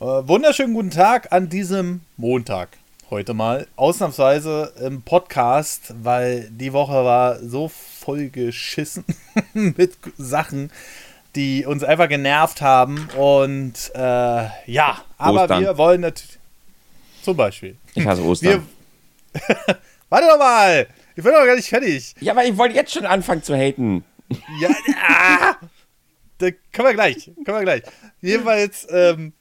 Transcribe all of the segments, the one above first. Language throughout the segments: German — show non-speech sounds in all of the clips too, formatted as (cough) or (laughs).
Äh, wunderschönen guten Tag an diesem Montag. Heute mal. Ausnahmsweise im Podcast, weil die Woche war so voll geschissen (laughs) mit Sachen, die uns einfach genervt haben. Und äh, ja, aber Ostern. wir wollen natürlich. Zum Beispiel. Ich hasse Ostern. Wir, (laughs) Warte doch mal! Ich bin doch gar nicht fertig. ja, aber ich wollte jetzt schon anfangen zu haten. Ja, (laughs) ah, da können wir gleich. Können wir gleich. Jedenfalls, ähm,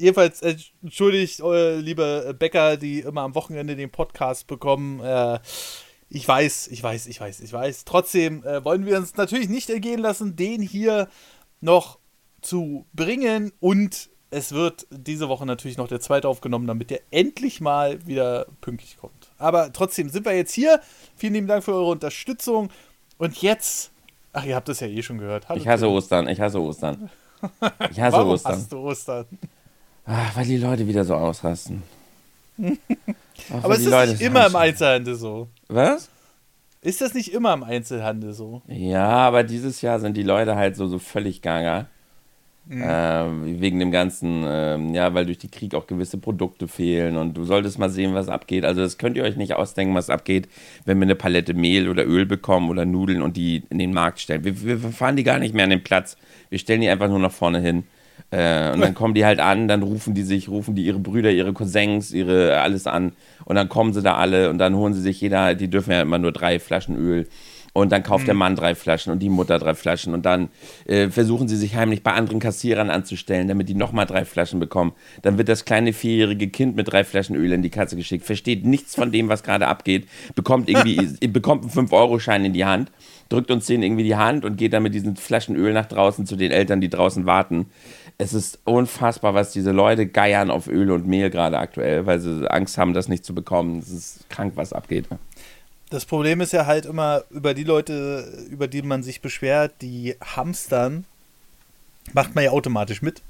jedenfalls äh, entschuldigt, äh, liebe Bäcker, die immer am Wochenende den Podcast bekommen. Äh, ich weiß, ich weiß, ich weiß, ich weiß. Trotzdem wollen wir uns natürlich nicht ergehen lassen, den hier noch zu bringen. Und es wird diese Woche natürlich noch der zweite aufgenommen, damit der endlich mal wieder pünktlich kommt. Aber trotzdem sind wir jetzt hier. Vielen lieben Dank für eure Unterstützung. Und jetzt, ach, ihr habt es ja eh schon gehört. Hallo, Ich hasse. Ostern, ich hasse Ostern. (laughs) Ich hasse Warum Ostern. hast du Ostern? Ah, weil die Leute wieder so ausrasten. (laughs) Ach, Aber weil ist Leute nicht immer im. Einzelhandel so? Was? Ist das nicht immer im Einzelhandel so? Ja, aber dieses Jahr sind die Leute halt so, so völlig gaga. Mhm. Ähm, wegen dem ganzen, ähm, ja, weil durch den Krieg auch gewisse Produkte fehlen und du solltest mal sehen, was abgeht. Also das könnt ihr euch nicht ausdenken, was abgeht, wenn wir eine Palette Mehl oder Öl bekommen oder Nudeln und die in den Markt stellen. Wir, wir fahren die gar nicht mehr an den Platz. Wir stellen die einfach nur nach vorne hin. Äh, und dann kommen die halt an, dann rufen die sich, rufen die ihre Brüder, ihre Cousins, ihre alles an und dann kommen sie da alle und dann holen sie sich jeder, die dürfen ja immer nur drei Flaschen Öl und dann kauft der Mann drei Flaschen und die Mutter drei Flaschen und dann äh, versuchen sie sich heimlich bei anderen Kassierern anzustellen, damit die nochmal drei Flaschen bekommen. Dann wird das kleine vierjährige Kind mit drei Flaschen Öl in die Kasse geschickt, versteht nichts von dem, was gerade abgeht, bekommt irgendwie, (laughs) bekommt einen 5-Euro-Schein in die Hand, drückt uns den irgendwie die Hand und geht dann mit diesen Flaschen Öl nach draußen zu den Eltern, die draußen warten. Es ist unfassbar, was diese Leute geiern auf Öl und Mehl gerade aktuell, weil sie Angst haben, das nicht zu bekommen. Es ist krank, was abgeht. Das Problem ist ja halt immer über die Leute, über die man sich beschwert, die hamstern, macht man ja automatisch mit.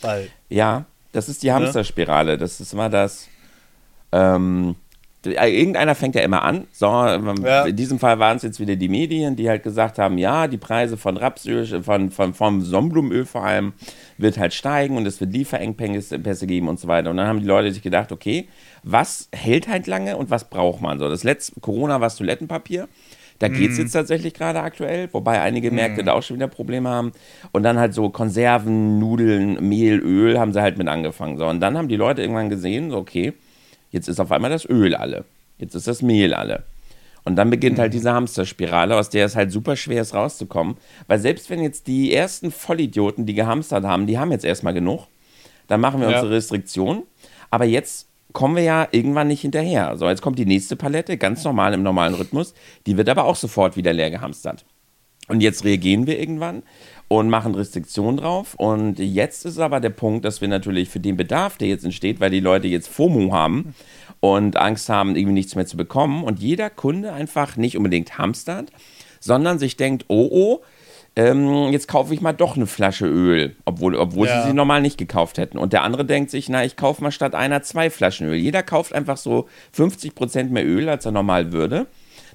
Weil, Ja, das ist die Hamsterspirale. Das ist immer das. Ähm, irgendeiner fängt ja immer an. So, Ja. In diesem Fall waren es jetzt wieder die Medien, die halt gesagt haben, ja, die Preise von Rapsöl, von, von, vom Sonnenblumenöl vor allem, wird halt steigen und es wird Lieferengpässe geben und so weiter. Und dann haben die Leute sich gedacht, okay, was hält halt lange und was braucht man? So, das letzte Corona war das Toilettenpapier. Da geht es jetzt tatsächlich gerade aktuell, wobei einige Märkte da auch schon wieder Probleme haben. Und dann halt so Konserven, Nudeln, Mehl, Öl haben sie halt mit angefangen. So, und dann haben die Leute irgendwann gesehen, so, okay, jetzt ist auf einmal das Öl alle. Jetzt ist das Mehl alle. Und dann beginnt halt diese Hamsterspirale, aus der es halt super schwer ist rauszukommen. Weil selbst wenn jetzt die ersten Vollidioten, die gehamstert haben, die haben jetzt erstmal genug, dann machen wir Ja. unsere Restriktion. Aber jetzt kommen wir ja irgendwann nicht hinterher. So, jetzt kommt die nächste Palette, ganz normal im normalen Rhythmus. Die wird aber auch sofort wieder leer gehamstert. Und jetzt reagieren wir irgendwann und machen Restriktionen drauf. Und jetzt ist aber der Punkt, dass wir natürlich für den Bedarf, der jetzt entsteht, weil die Leute jetzt FOMO haben und Angst haben, irgendwie nichts mehr zu bekommen und jeder Kunde einfach nicht unbedingt hamstert, sondern sich denkt, oh oh, ähm, jetzt kaufe ich mal doch eine Flasche Öl, obwohl, obwohl Ja. sie sie normal nicht gekauft hätten. Und der andere denkt sich, na, ich kaufe mal statt einer zwei Flaschen Öl. Jeder kauft einfach so 50% mehr Öl, als er normal würde.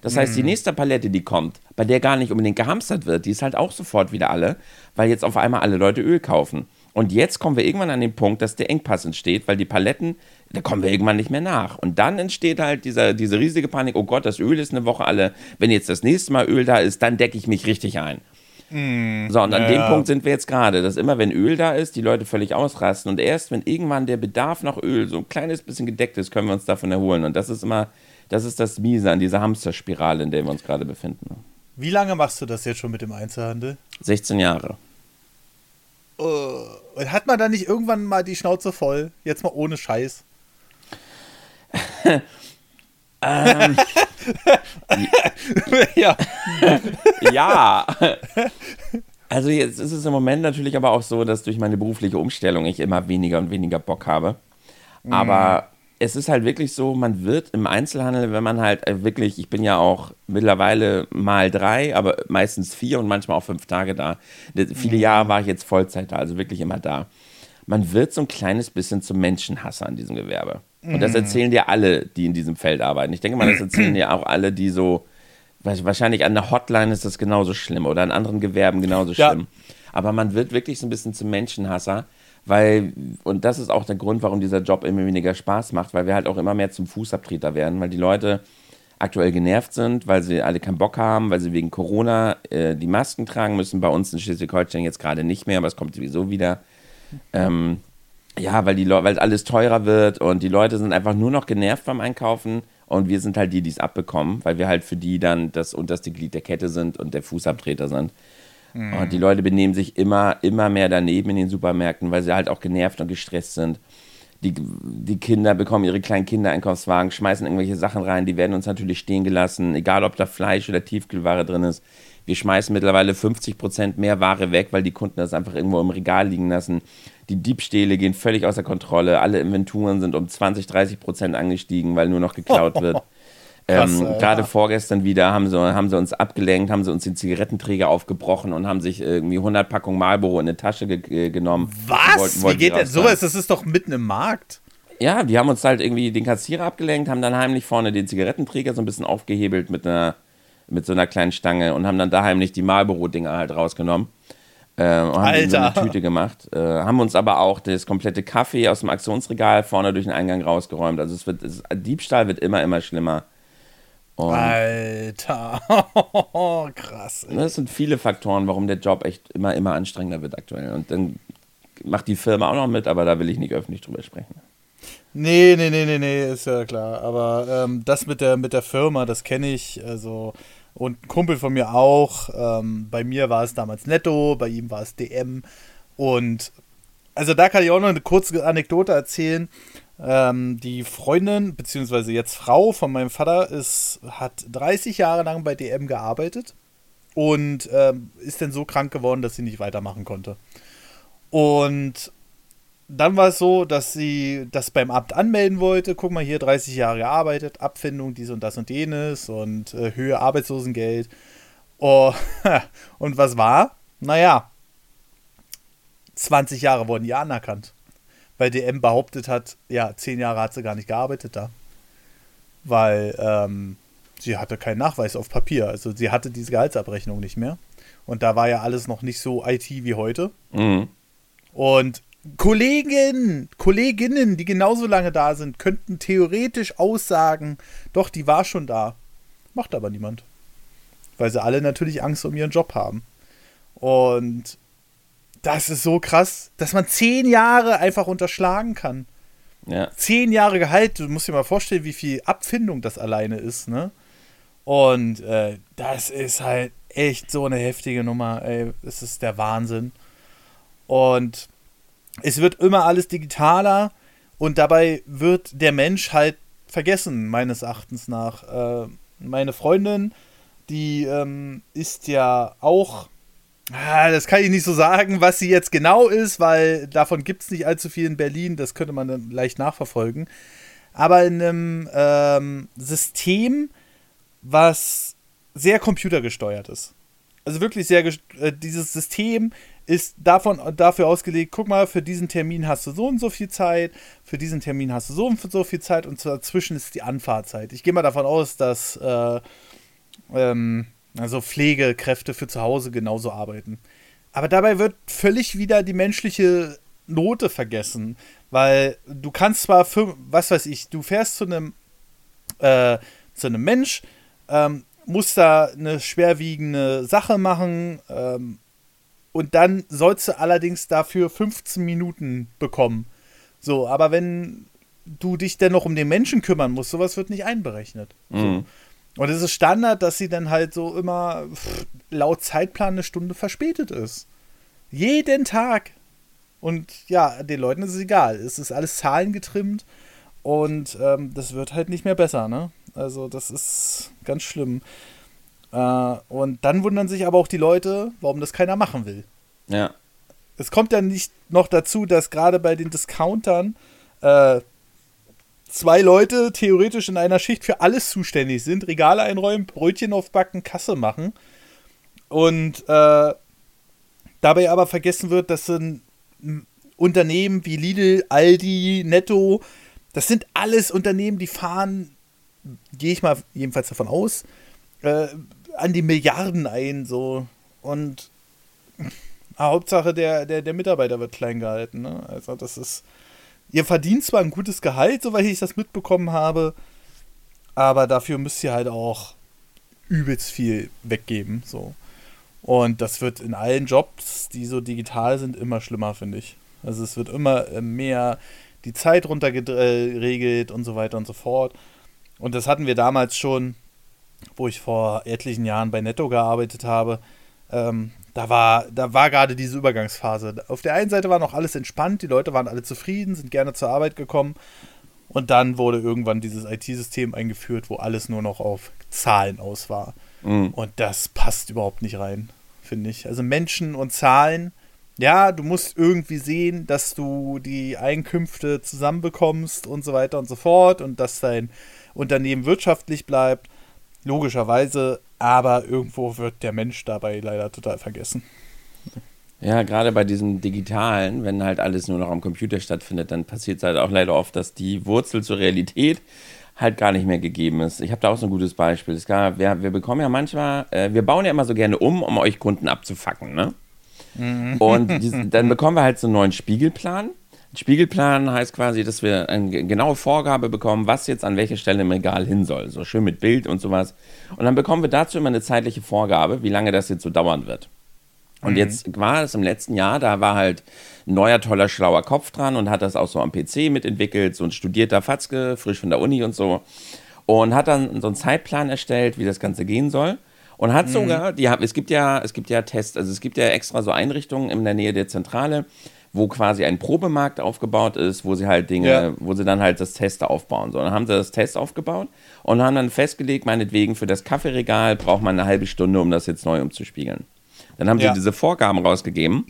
Das heißt, die nächste Palette, die kommt, bei der gar nicht unbedingt gehamstert wird, die ist halt auch sofort wieder alle, weil jetzt auf einmal alle Leute Öl kaufen. Und jetzt kommen wir irgendwann an den Punkt, dass der Engpass entsteht, weil die Paletten, da kommen wir irgendwann nicht mehr nach. Und dann entsteht halt dieser, diese riesige Panik, oh Gott, das Öl ist eine Woche alle. Wenn jetzt das nächste Mal Öl da ist, dann decke ich mich richtig ein. So, und an ja, dem. Punkt sind wir jetzt gerade, dass immer, wenn Öl da ist, die Leute völlig ausrasten. Und erst, wenn irgendwann der Bedarf nach Öl so ein kleines bisschen gedeckt ist, können wir uns davon erholen. Und das ist immer, das ist das Miese an dieser Hamsterspirale, in der wir uns gerade befinden. wie lange machst du das jetzt schon mit dem Einzelhandel? 16 Jahre. Und hat man da nicht irgendwann mal die Schnauze voll? Jetzt mal ohne Scheiß. Ähm, (laughs) ja. (laughs) ja. Also jetzt ist es im Moment natürlich aber auch so, dass durch meine berufliche Umstellung ich immer weniger und weniger Bock habe. Aber es ist halt wirklich so, man wird im Einzelhandel, wenn man halt äh, wirklich, ich bin ja auch mittlerweile mal drei, aber meistens vier und manchmal auch fünf Tage da. Viele Jahre war ich jetzt Vollzeit da, also wirklich immer da. Man wird so ein kleines bisschen zum Menschenhasser in diesem Gewerbe. Und das erzählen dir alle, die in diesem Feld arbeiten. Ich denke mal, das erzählen dir auch alle, die so, wa- wahrscheinlich an der Hotline ist das genauso schlimm oder an anderen Gewerben genauso Ja. schlimm. Aber man wird wirklich so ein bisschen zum Menschenhasser, weil, und das ist auch der Grund, warum dieser Job immer weniger Spaß macht, weil wir halt auch immer mehr zum Fußabtreter werden, weil die Leute aktuell genervt sind, weil sie alle keinen Bock haben, weil sie wegen Corona äh, die Masken tragen müssen. Bei uns in Schleswig-Holstein jetzt gerade nicht mehr, aber es kommt sowieso wieder. Ähm, ja, weil, die weil alles teurer wird und die Leute sind einfach nur noch genervt beim Einkaufen und wir sind halt die, die es abbekommen, weil wir halt für die dann das unterste Glied der Kette sind und der Fußabtreter sind. Mhm. Und die Leute benehmen sich immer, immer mehr daneben in den Supermärkten, weil sie halt auch genervt und gestresst sind. Die, die Kinder bekommen ihre kleinen Kindereinkaufswagen, schmeißen irgendwelche Sachen rein, die werden uns natürlich stehen gelassen, egal ob da Fleisch oder Tiefkühlware drin ist. Wir schmeißen mittlerweile 50 Prozent mehr Ware weg, weil die Kunden das einfach irgendwo im Regal liegen lassen. Die Diebstähle gehen völlig außer Kontrolle. Alle Inventuren sind um 20, 30 Prozent angestiegen, weil nur noch geklaut wird. Ähm, Gerade vorgestern wieder haben sie, haben sie uns abgelenkt, haben sie uns den Zigarettenträger aufgebrochen und haben sich irgendwie 100 Packungen Marlboro in eine Tasche ge genommen. Was? Wollten, wollten Wie geht denn sowas? Das ist doch mitten im Markt. Ja, die haben uns halt irgendwie den Kassierer abgelenkt, haben dann heimlich vorne den Zigarettenträger so ein bisschen aufgehebelt mit einer mit so einer kleinen Stange und haben dann da heimlich die Marlboro-Dinger halt rausgenommen. Äh, und haben Alter. so eine Tüte gemacht. Äh, haben uns aber auch das komplette Kaffee aus dem Aktionsregal vorne durch den Eingang rausgeräumt. Also es wird, es, Diebstahl wird immer, immer schlimmer. Und Alter, (laughs) krass. Ey. Das sind viele Faktoren, warum der Job echt immer, immer anstrengender wird aktuell. Und dann macht die Firma auch noch mit, aber da will ich nicht öffentlich drüber sprechen. Nee, nee, nee, nee, nee, ist ja klar. Aber ähm, das mit der, mit der Firma, das kenne ich. Also, und ein Kumpel von mir auch. Ähm, bei mir war es damals Netto, bei ihm war es DM. Und also da kann ich auch noch eine kurze Anekdote erzählen. Ähm, die Freundin, beziehungsweise jetzt Frau von meinem Vater, ist, hat 30 Jahre lang bei DM gearbeitet und ähm, ist dann so krank geworden, dass sie nicht weitermachen konnte. Und dann war es so, dass sie das beim Amt anmelden wollte. Guck mal, hier 30 Jahre gearbeitet, Abfindung, dies und das und jenes und äh, Höhe Arbeitslosengeld. Oh, (laughs) und was war? Naja, 20 Jahre wurden die anerkannt. Weil DM behauptet hat, ja, 10 Jahre hat sie gar nicht gearbeitet da. Weil ähm, sie hatte keinen Nachweis auf Papier. Also sie hatte diese Gehaltsabrechnung nicht mehr. Und da war ja alles noch nicht so IT wie heute. Mhm. Und Kollegen, Kolleginnen, die genauso lange da sind, könnten theoretisch aussagen, doch, die war schon da. Macht aber niemand. Weil sie alle natürlich Angst um ihren Job haben. Und das ist so krass, dass man zehn Jahre einfach unterschlagen kann. Ja. Zehn Jahre Gehalt, du musst dir mal vorstellen, wie viel Abfindung das alleine ist, ne? Und äh, das ist halt echt so eine heftige Nummer, ey. Es ist der Wahnsinn. Und es wird immer alles digitaler und dabei wird der Mensch halt vergessen, meines Erachtens nach. Äh, meine Freundin, die ähm, ist ja auch, ah, das kann ich nicht so sagen, was sie jetzt genau ist, weil davon gibt es nicht allzu viel in Berlin, das könnte man dann leicht nachverfolgen. Aber in einem ähm, System, was sehr computergesteuert ist. Also wirklich sehr, äh, dieses System ist davon, dafür ausgelegt, guck mal, für diesen Termin hast du so und so viel Zeit, für diesen Termin hast du so und so viel Zeit und dazwischen ist die Anfahrtzeit. Ich gehe mal davon aus, dass äh, ähm, also Pflegekräfte für zu Hause genauso arbeiten. Aber dabei wird völlig wieder die menschliche Note vergessen, weil du kannst zwar, für, was weiß ich, du fährst zu einem äh, zu einem Mensch, ähm, musst da eine schwerwiegende Sache machen, ähm, und dann sollst du allerdings dafür 15 Minuten bekommen. So, aber wenn du dich dennoch um den Menschen kümmern musst, sowas wird nicht einberechnet. Mhm. So. Und es ist Standard, dass sie dann halt so immer pff, laut Zeitplan eine Stunde verspätet ist. Jeden Tag. Und ja, den Leuten ist es egal. Es ist alles zahlengetrimmt und ähm, das wird halt nicht mehr besser, ne? Also, das ist ganz schlimm. Äh, und dann wundern sich aber auch die Leute, warum das keiner machen will. Ja. Es kommt ja nicht noch dazu, dass gerade bei den Discountern äh, zwei Leute theoretisch in einer Schicht für alles zuständig sind, Regale einräumen, Brötchen aufbacken, Kasse machen. Und äh, dabei aber vergessen wird, dass sind Unternehmen wie Lidl, Aldi, Netto, das sind alles Unternehmen, die fahren, gehe ich mal jedenfalls davon aus, äh, an die Milliarden ein, so. Und (laughs) Hauptsache der, der, der Mitarbeiter wird klein gehalten. Ne? Also das ist. Ihr verdient zwar ein gutes Gehalt, soweit ich das mitbekommen habe, aber dafür müsst ihr halt auch übelst viel weggeben. So. Und das wird in allen Jobs, die so digital sind, immer schlimmer, finde ich. Also es wird immer äh, mehr die Zeit runtergeregelt und so weiter und so fort. Und das hatten wir damals schon, wo ich vor etlichen Jahren bei Netto gearbeitet habe. Ähm, da war, da war gerade diese Übergangsphase. Auf der einen Seite war noch alles entspannt, die Leute waren alle zufrieden, sind gerne zur Arbeit gekommen. Und dann wurde irgendwann dieses IT-System eingeführt, wo alles nur noch auf Zahlen aus war. Mhm. Und das passt überhaupt nicht rein, finde ich. Also Menschen und Zahlen, ja, du musst irgendwie sehen, dass du die Einkünfte zusammenbekommst und so weiter und so fort und dass dein Unternehmen wirtschaftlich bleibt. Logischerweise, aber irgendwo wird der Mensch dabei leider total vergessen. Ja, gerade bei diesem Digitalen, wenn halt alles nur noch am Computer stattfindet, dann passiert es halt auch leider oft, dass die Wurzel zur Realität halt gar nicht mehr gegeben ist. Ich habe da auch so ein gutes Beispiel. Es gab, wir, wir bekommen ja manchmal, äh, wir bauen ja immer so gerne um, um euch Kunden abzufacken, ne? Mhm. Und (laughs) diesen, dann bekommen wir halt so einen neuen Spiegelplan. Spiegelplan heißt quasi, dass wir eine genaue Vorgabe bekommen, was jetzt an welcher Stelle im Regal hin soll. So schön mit Bild und sowas. Und dann bekommen wir dazu immer eine zeitliche Vorgabe, wie lange das jetzt so dauern wird. Und mhm. jetzt war es im letzten Jahr, da war halt ein neuer, toller, schlauer Kopf dran und hat das auch so am PC mitentwickelt, so ein studierter Fatzke, frisch von der Uni und so. Und hat dann so einen Zeitplan erstellt, wie das Ganze gehen soll. Und hat mhm. sogar, die, es gibt ja, es gibt ja Tests, also es gibt ja extra so Einrichtungen in der Nähe der Zentrale, wo quasi ein Probemarkt aufgebaut ist, wo sie halt Dinge, ja. wo sie dann halt das Test aufbauen. So, dann haben sie das Test aufgebaut und haben dann festgelegt, meinetwegen für das Kaffeeregal braucht man eine halbe Stunde, um das jetzt neu umzuspiegeln. Dann haben ja. sie diese Vorgaben rausgegeben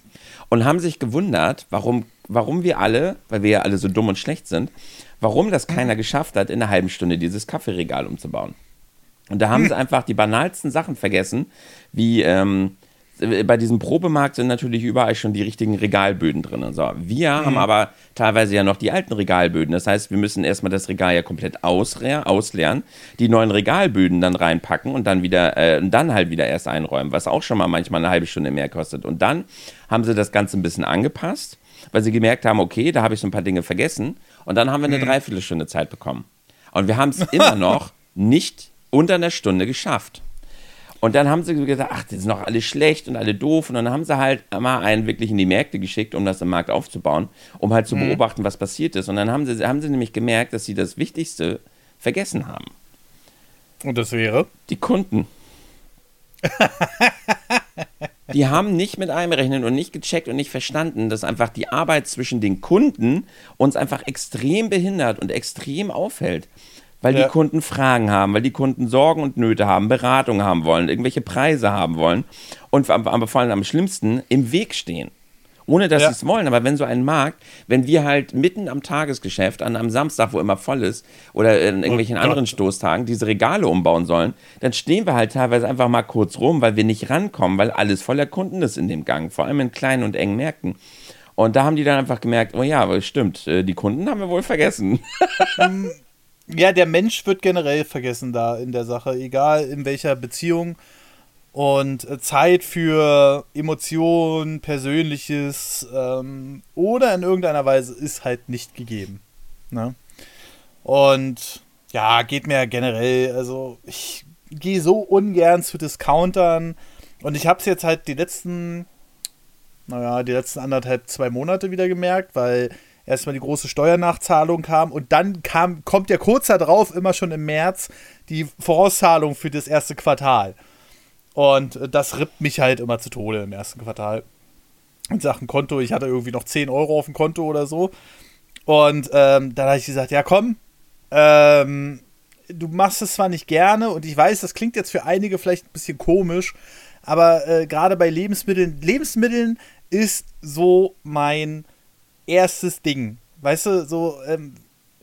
und haben sich gewundert, warum, warum wir alle, weil wir ja alle so dumm und schlecht sind, warum das keiner geschafft hat, in einer halben Stunde dieses Kaffeeregal umzubauen. Und da haben hm. sie einfach die banalsten Sachen vergessen, wie ähm, bei diesem Probemarkt sind natürlich überall schon die richtigen Regalböden drin. So, wir mhm. haben aber teilweise ja noch die alten Regalböden. Das heißt, wir müssen erstmal das Regal ja komplett ausleeren, die neuen Regalböden dann reinpacken und dann wieder, äh, dann halt wieder erst einräumen, was auch schon mal manchmal eine halbe Stunde mehr kostet. Und dann haben sie das Ganze ein bisschen angepasst, weil sie gemerkt haben, okay, da habe ich so ein paar Dinge vergessen. Und dann haben wir eine mhm. Dreiviertelstunde Zeit bekommen. Und wir haben es immer (laughs) noch nicht unter einer Stunde geschafft. Und dann haben sie gesagt, ach, das ist noch alle schlecht und alle doof. Und dann haben sie halt mal einen wirklich in die Märkte geschickt, um das im Markt aufzubauen, um halt zu mhm. beobachten, was passiert ist. Und dann haben sie, haben sie nämlich gemerkt, dass sie das Wichtigste vergessen haben. Und das wäre? Die Kunden. (laughs) die haben nicht mit einberechnet und nicht gecheckt und nicht verstanden, dass einfach die Arbeit zwischen den Kunden uns einfach extrem behindert und extrem aufhält weil ja. die Kunden Fragen haben, weil die Kunden Sorgen und Nöte haben, Beratung haben wollen, irgendwelche Preise haben wollen und aber vor allem am schlimmsten im Weg stehen. Ohne dass ja. sie es wollen. Aber wenn so ein Markt, wenn wir halt mitten am Tagesgeschäft, an einem Samstag, wo immer voll ist, oder in irgendwelchen oh anderen Stoßtagen, diese Regale umbauen sollen, dann stehen wir halt teilweise einfach mal kurz rum, weil wir nicht rankommen, weil alles voller Kunden ist in dem Gang, vor allem in kleinen und engen Märkten. Und da haben die dann einfach gemerkt, oh ja, stimmt, äh, die Kunden haben wir wohl vergessen. (laughs) Ja, der Mensch wird generell vergessen da in der Sache, egal in welcher Beziehung. Und äh, Zeit für Emotionen, Persönliches ähm, oder in irgendeiner Weise ist halt nicht gegeben. Ne? Und ja, geht mir generell, also ich gehe so ungern zu Discountern und ich habe es jetzt halt die letzten, naja, die letzten anderthalb, zwei Monate wieder gemerkt, weil erstmal die große Steuernachzahlung kam und dann kam, kommt ja kurz darauf, immer schon im März, die Vorauszahlung für das erste Quartal. Und das rippt mich halt immer zu Tode im ersten Quartal. In Sachen Konto, ich hatte irgendwie noch 10 Euro auf dem Konto oder so. Und ähm, dann habe ich gesagt, ja komm, ähm, du machst es zwar nicht gerne und ich weiß, das klingt jetzt für einige vielleicht ein bisschen komisch, aber äh, gerade bei Lebensmitteln, Lebensmitteln ist so mein erstes Ding. Weißt du, so, ähm,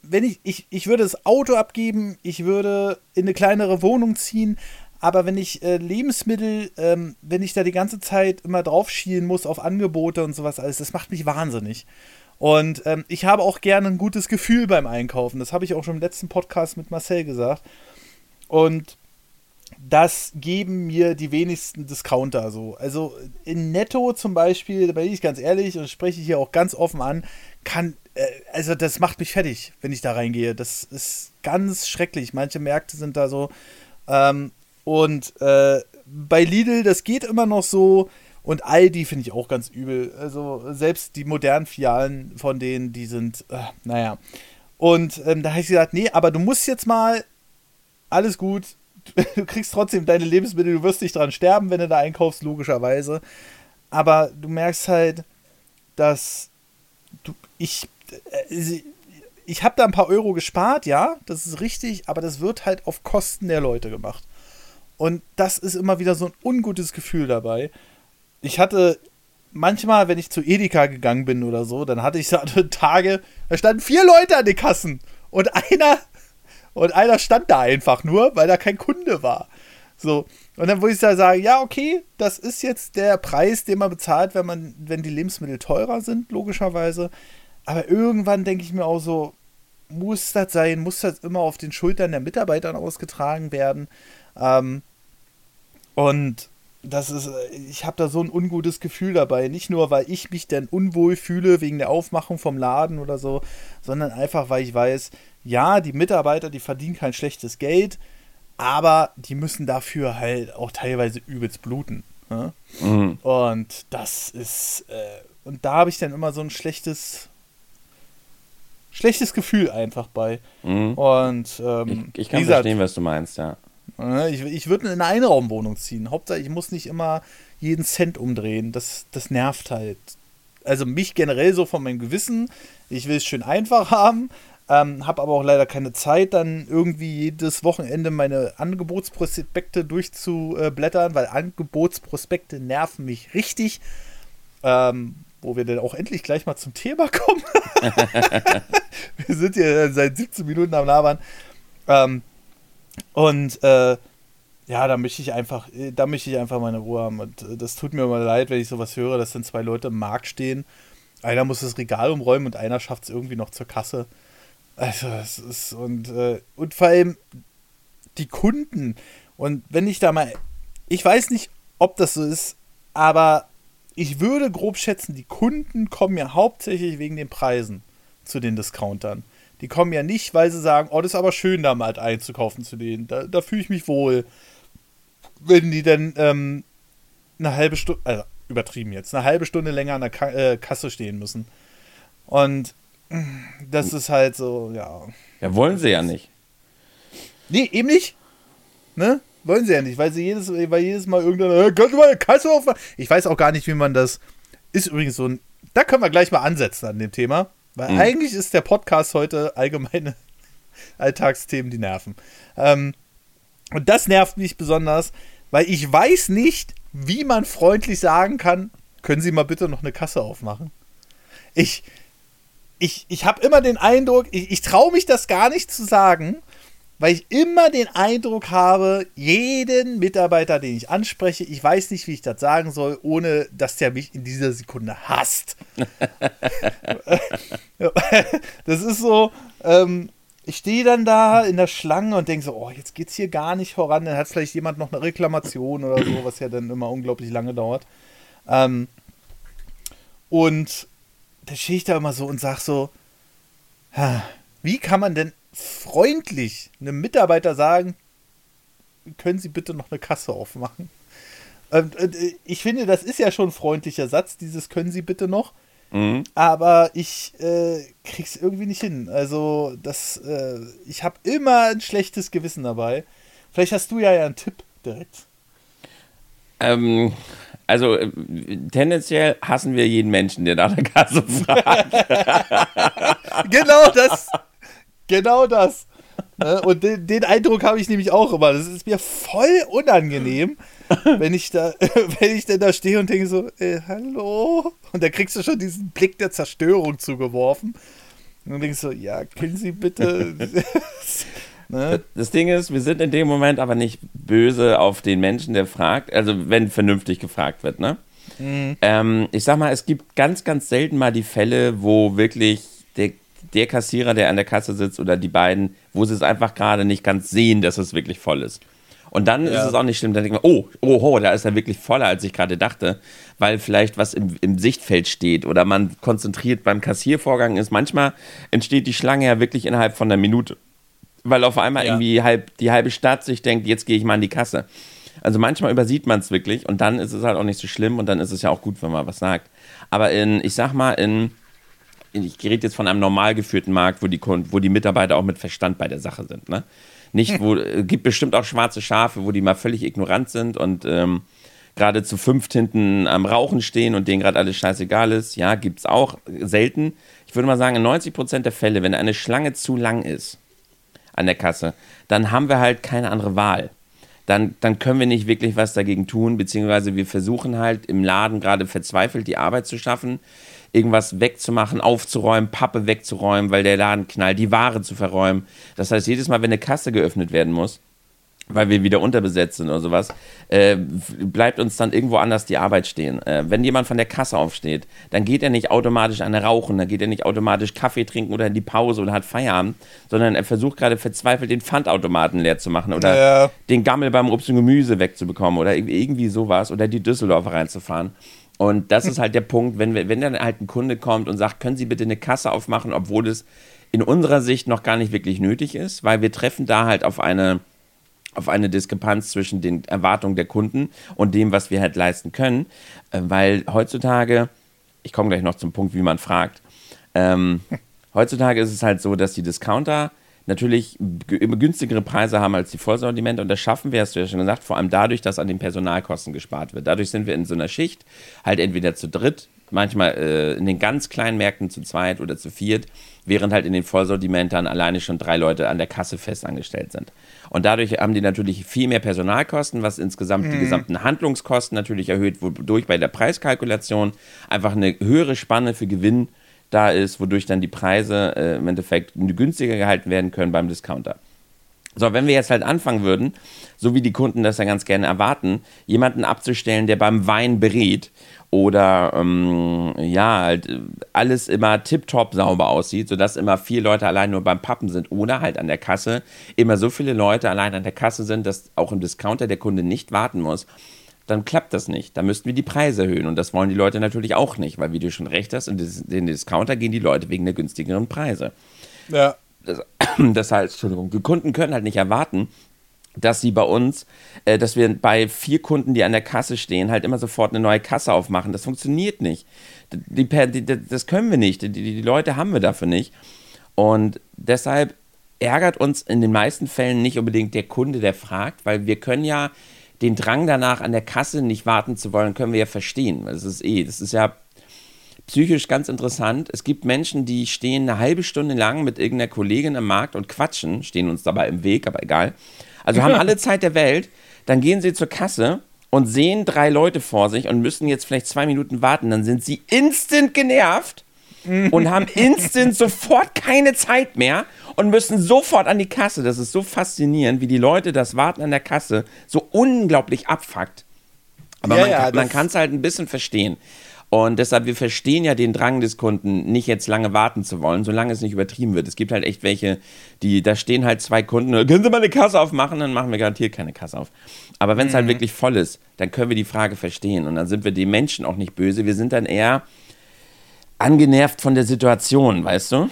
wenn ich, ich, ich würde das Auto abgeben, ich würde in eine kleinere Wohnung ziehen, aber wenn ich äh, Lebensmittel, ähm, wenn ich da die ganze Zeit immer drauf schielen muss auf Angebote und sowas alles, das macht mich wahnsinnig. Und ähm, ich habe auch gerne ein gutes Gefühl beim Einkaufen. Das habe ich auch schon im letzten Podcast mit Marcel gesagt. Und das geben mir die wenigsten Discounter so. Also in Netto zum Beispiel, da bin ich ganz ehrlich und spreche ich hier auch ganz offen an, kann, äh, also das macht mich fertig, wenn ich da reingehe. Das ist ganz schrecklich. Manche Märkte sind da so. Ähm, und äh, bei Lidl, das geht immer noch so. Und Aldi finde ich auch ganz übel. Also selbst die modernen Filialen von denen, die sind, äh, naja. Und ähm, da habe ich gesagt, nee, aber du musst jetzt mal, alles gut, du kriegst trotzdem deine Lebensmittel, du wirst nicht dran sterben, wenn du da einkaufst, logischerweise. Aber du merkst halt, dass du, ich, äh, ich habe da ein paar Euro gespart, ja, das ist richtig, aber das wird halt auf Kosten der Leute gemacht. Und das ist immer wieder so ein ungutes Gefühl dabei. Ich hatte manchmal, wenn ich zu Edeka gegangen bin oder so, dann hatte ich so (laughs) Tage, da standen vier Leute an den Kassen und einer und einer stand da einfach nur, weil da kein Kunde war. So. Und dann würde ich da sagen, ja, okay, das ist jetzt der Preis, den man bezahlt, wenn man, wenn die Lebensmittel teurer sind, logischerweise. Aber irgendwann denke ich mir auch so, muss das sein, muss das immer auf den Schultern der Mitarbeiter ausgetragen werden. Ähm, und das ist, ich habe da so ein ungutes Gefühl dabei. Nicht nur, weil ich mich dann unwohl fühle wegen der Aufmachung vom Laden oder so, sondern einfach, weil ich weiß, ja, die Mitarbeiter, die verdienen kein schlechtes Geld, aber die müssen dafür halt auch teilweise übelst bluten. Ne? Mhm. Und das ist, äh, und da habe ich dann immer so ein schlechtes, schlechtes Gefühl einfach bei. Mhm. Und ähm, ich, ich kann gesagt, verstehen, was du meinst, ja. Ne, ich, ich würde in eine Einraumwohnung ziehen. Hauptsache, ich muss nicht immer jeden Cent umdrehen. Das, das nervt halt. Also mich generell so von meinem Gewissen. Ich will es schön einfach (laughs) haben, ähm, habe aber auch leider keine Zeit, dann irgendwie jedes Wochenende meine Angebotsprospekte durchzublättern, weil Angebotsprospekte nerven mich richtig. Ähm, wo wir dann auch endlich gleich mal zum Thema kommen. (laughs) wir sind hier seit 17 Minuten am Labern. Ähm, und äh, ja, da möchte ich einfach, da möchte ich einfach meine Ruhe haben. Und äh, das tut mir immer leid, wenn ich sowas höre, dass dann zwei Leute im Markt stehen. Einer muss das Regal umräumen und einer schafft es irgendwie noch zur Kasse. Also, es ist, und, äh, und vor allem die Kunden. Und wenn ich da mal, ich weiß nicht, ob das so ist, aber ich würde grob schätzen, die Kunden kommen ja hauptsächlich wegen den Preisen zu den Discountern. Die kommen ja nicht, weil sie sagen, oh, das ist aber schön, da mal einzukaufen zu denen. Da, da fühle ich mich wohl. Wenn die dann ähm, eine halbe Stunde, also übertrieben jetzt, eine halbe Stunde länger an der Ka äh, Kasse stehen müssen. Und das ist halt so, ja. Ja, wollen sie ja nicht. Nee, eben nicht. Ne? Wollen sie ja nicht, weil sie jedes, weil jedes Mal irgendeiner, äh, kannst du mal eine Kasse aufmachen? Ich weiß auch gar nicht, wie man das. Ist übrigens so ein. Da können wir gleich mal ansetzen an dem Thema. Weil mhm. eigentlich ist der Podcast heute allgemeine (laughs) Alltagsthemen, die nerven. Ähm, und das nervt mich besonders, weil ich weiß nicht, wie man freundlich sagen kann, können Sie mal bitte noch eine Kasse aufmachen. Ich, ich, ich habe immer den Eindruck, ich, ich traue mich das gar nicht zu sagen, weil ich immer den Eindruck habe, jeden Mitarbeiter, den ich anspreche, ich weiß nicht, wie ich das sagen soll, ohne dass der mich in dieser Sekunde hasst. (laughs) das ist so, ähm, ich stehe dann da in der Schlange und denke so, oh, jetzt geht's hier gar nicht voran. Dann hat vielleicht jemand noch eine Reklamation oder so, was ja dann immer unglaublich lange dauert. Ähm, und da stehe ich da immer so und sage so, wie kann man denn freundlich einem Mitarbeiter sagen, können Sie bitte noch eine Kasse aufmachen? Ähm, äh, ich finde, das ist ja schon ein freundlicher Satz, dieses können Sie bitte noch. Mhm. Aber ich äh, krieg's irgendwie nicht hin. Also, das, äh, ich habe immer ein schlechtes Gewissen dabei. Vielleicht hast du ja, ja einen Tipp direkt. Ähm, also äh, tendenziell hassen wir jeden Menschen, der nach der Kasse fragt. (laughs) genau das. Genau das. Ne? Und den, den Eindruck habe ich nämlich auch immer. Das ist mir voll unangenehm, wenn ich da, (laughs) wenn ich denn da stehe und denke so, äh, hallo. Und da kriegst du schon diesen Blick der Zerstörung zugeworfen. Und dann denkst du, ja, können Sie bitte. (laughs) Ne? Das Ding ist, wir sind in dem Moment aber nicht böse auf den Menschen, der fragt, also wenn vernünftig gefragt wird, ne? Mhm. Ähm, ich sag mal, es gibt ganz, ganz selten mal die Fälle, wo wirklich der, der Kassierer, der an der Kasse sitzt oder die beiden, wo sie es einfach gerade nicht ganz sehen, dass es wirklich voll ist. Und dann ja. ist es auch nicht schlimm, dann denkt man, oh, oh, oh, da ist er wirklich voller, als ich gerade dachte, weil vielleicht was im, im Sichtfeld steht oder man konzentriert beim Kassiervorgang ist. Manchmal entsteht die Schlange ja wirklich innerhalb von einer Minute, weil auf einmal ja. irgendwie halb, die halbe Stadt sich denkt, jetzt gehe ich mal an die Kasse. Also manchmal übersieht man es wirklich und dann ist es halt auch nicht so schlimm und dann ist es ja auch gut, wenn man was sagt. Aber in, ich sag mal, in, ich rede jetzt von einem normal geführten Markt, wo die, wo die Mitarbeiter auch mit Verstand bei der Sache sind. Ne? Nicht, wo, es (laughs) gibt bestimmt auch schwarze Schafe, wo die mal völlig ignorant sind und ähm, gerade zu fünft hinten am Rauchen stehen und denen gerade alles scheißegal ist. Ja, gibt es auch selten. Ich würde mal sagen, in 90 Prozent der Fälle, wenn eine Schlange zu lang ist an der Kasse, dann haben wir halt keine andere Wahl dann, dann können wir nicht wirklich was dagegen tun, beziehungsweise wir versuchen halt im Laden gerade verzweifelt die Arbeit zu schaffen, irgendwas wegzumachen, aufzuräumen, Pappe wegzuräumen, weil der Laden knallt, die Ware zu verräumen. Das heißt, jedes Mal, wenn eine Kasse geöffnet werden muss, weil wir wieder unterbesetzt sind oder sowas, äh, bleibt uns dann irgendwo anders die Arbeit stehen. Äh, wenn jemand von der Kasse aufsteht, dann geht er nicht automatisch an Rauchen, dann geht er nicht automatisch Kaffee trinken oder in die Pause oder hat Feierabend, sondern er versucht gerade verzweifelt den Pfandautomaten leer zu machen oder ja. den Gammel beim Obst und Gemüse wegzubekommen oder irgendwie sowas oder die Düsseldorfer reinzufahren. Und das ist halt der Punkt, wenn, wir, wenn dann halt ein Kunde kommt und sagt, können Sie bitte eine Kasse aufmachen, obwohl es in unserer Sicht noch gar nicht wirklich nötig ist, weil wir treffen da halt auf eine auf eine Diskrepanz zwischen den Erwartungen der Kunden und dem, was wir halt leisten können. Äh, weil heutzutage, ich komme gleich noch zum Punkt, wie man fragt, ähm, (laughs) heutzutage ist es halt so, dass die Discounter natürlich immer günstigere Preise haben als die Vollsortimente und das schaffen wir, hast du ja schon gesagt, vor allem dadurch, dass an den Personalkosten gespart wird. Dadurch sind wir in so einer Schicht halt entweder zu dritt, manchmal äh, in den ganz kleinen Märkten zu zweit oder zu viert, während halt in den Vollsortimentern alleine schon drei Leute an der Kasse festangestellt sind. Und dadurch haben die natürlich viel mehr Personalkosten, was insgesamt mhm. die gesamten Handlungskosten natürlich erhöht, wodurch bei der Preiskalkulation einfach eine höhere Spanne für Gewinn da ist, wodurch dann die Preise äh, im Endeffekt günstiger gehalten werden können beim Discounter. So, wenn wir jetzt halt anfangen würden, so wie die Kunden das ja ganz gerne erwarten, jemanden abzustellen, der beim Wein berät oder ähm, ja, halt alles immer tiptop sauber aussieht, sodass immer vier Leute allein nur beim Pappen sind oder halt an der Kasse immer so viele Leute allein an der Kasse sind, dass auch im Discounter der Kunde nicht warten muss, dann klappt das nicht. Da müssten wir die Preise erhöhen und das wollen die Leute natürlich auch nicht, weil wie du schon recht hast, in den Discounter gehen die Leute wegen der günstigeren Preise. Ja. Das, (clears throat) das heißt, Entschuldigung, die Kunden können halt nicht erwarten, dass sie bei uns, äh, dass wir bei vier Kunden, die an der Kasse stehen, halt immer sofort eine neue Kasse aufmachen. Das funktioniert nicht. Die, die, das können wir nicht. Die, die Leute haben wir dafür nicht. Und deshalb ärgert uns in den meisten Fällen nicht unbedingt der Kunde, der fragt, weil wir können ja den Drang danach an der Kasse nicht warten zu wollen, können wir ja verstehen. Das ist eh, das ist ja psychisch ganz interessant. Es gibt Menschen, die stehen eine halbe Stunde lang mit irgendeiner Kollegin am Markt und quatschen, stehen uns dabei im Weg, aber egal. Also haben (laughs) alle Zeit der Welt, dann gehen sie zur Kasse und sehen drei Leute vor sich und müssen jetzt vielleicht zwei Minuten warten. Dann sind sie instant genervt und haben instant (laughs) sofort keine Zeit mehr und müssen sofort an die Kasse. Das ist so faszinierend, wie die Leute das Warten an der Kasse so unglaublich abfuckt. Aber ja, man, ja, man kann es halt ein bisschen verstehen. Und deshalb, wir verstehen ja den Drang des Kunden, nicht jetzt lange warten zu wollen, solange es nicht übertrieben wird. Es gibt halt echt welche, die, da stehen halt zwei Kunden, können Sie mal eine Kasse aufmachen? Dann machen wir garantiert keine Kasse auf. Aber wenn es halt mhm. halt wirklich voll ist, dann können wir die Frage verstehen. Und dann sind wir den Menschen auch nicht böse. Wir sind dann eher angenervt von der Situation, weißt du?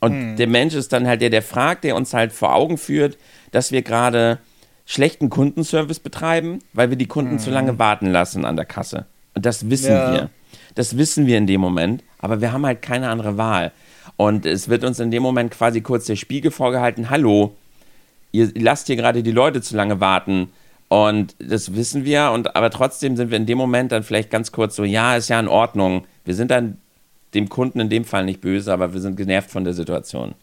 Und mhm. der Mensch ist dann halt der, der fragt, der uns halt vor Augen führt, dass wir gerade schlechten Kundenservice betreiben, weil wir die Kunden mhm. zu lange warten lassen an der Kasse. Und das wissen ja. wir. Das wissen wir in dem Moment, aber wir haben halt keine andere Wahl. Und es wird uns in dem Moment quasi kurz der Spiegel vorgehalten, hallo, ihr lasst hier gerade die Leute zu lange warten. Und das wissen wir, und aber trotzdem sind wir in dem Moment dann vielleicht ganz kurz so, ja, ist ja in Ordnung. Wir sind dann dem Kunden in dem Fall nicht böse, aber wir sind genervt von der Situation.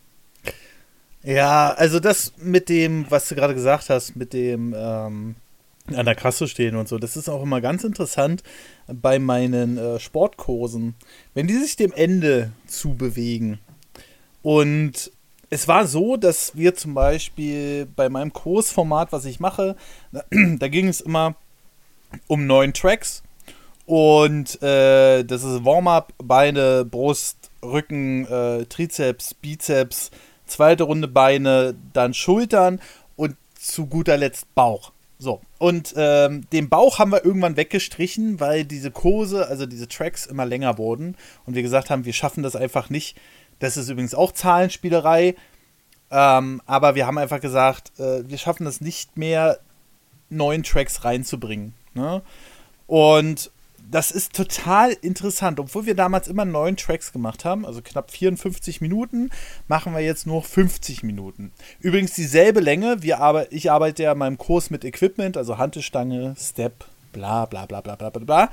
Ja, also das mit dem, was du gerade gesagt hast, mit dem ähm, an der Kasse stehen und so. Das ist auch immer ganz interessant bei meinen äh, Sportkursen, wenn die sich dem Ende zubewegen. Und es war so, dass wir zum Beispiel bei meinem Kursformat, was ich mache, (clears throat) da ging es immer um neun Tracks. Und äh, das ist Warm-up, Beine, Brust, Rücken, äh, Trizeps, Bizeps, zweite Runde Beine, dann Schultern und zu guter Letzt Bauch. So, und ähm, den Bauch haben wir irgendwann weggestrichen, weil diese Kurse, also diese Tracks immer länger wurden und wir gesagt haben, wir schaffen das einfach nicht. Das ist übrigens auch Zahlenspielerei, ähm, aber wir haben einfach gesagt, äh, wir schaffen das nicht mehr, neuen Tracks reinzubringen. Ne? Und das ist total interessant. Obwohl wir damals immer neun Tracks gemacht haben, also knapp 54 Minuten, machen wir jetzt nur 50 Minuten. Übrigens dieselbe Länge. Wir arbe ich arbeite ja in meinem Kurs mit Equipment, also Hantestange, Step, bla bla bla bla bla bla bla.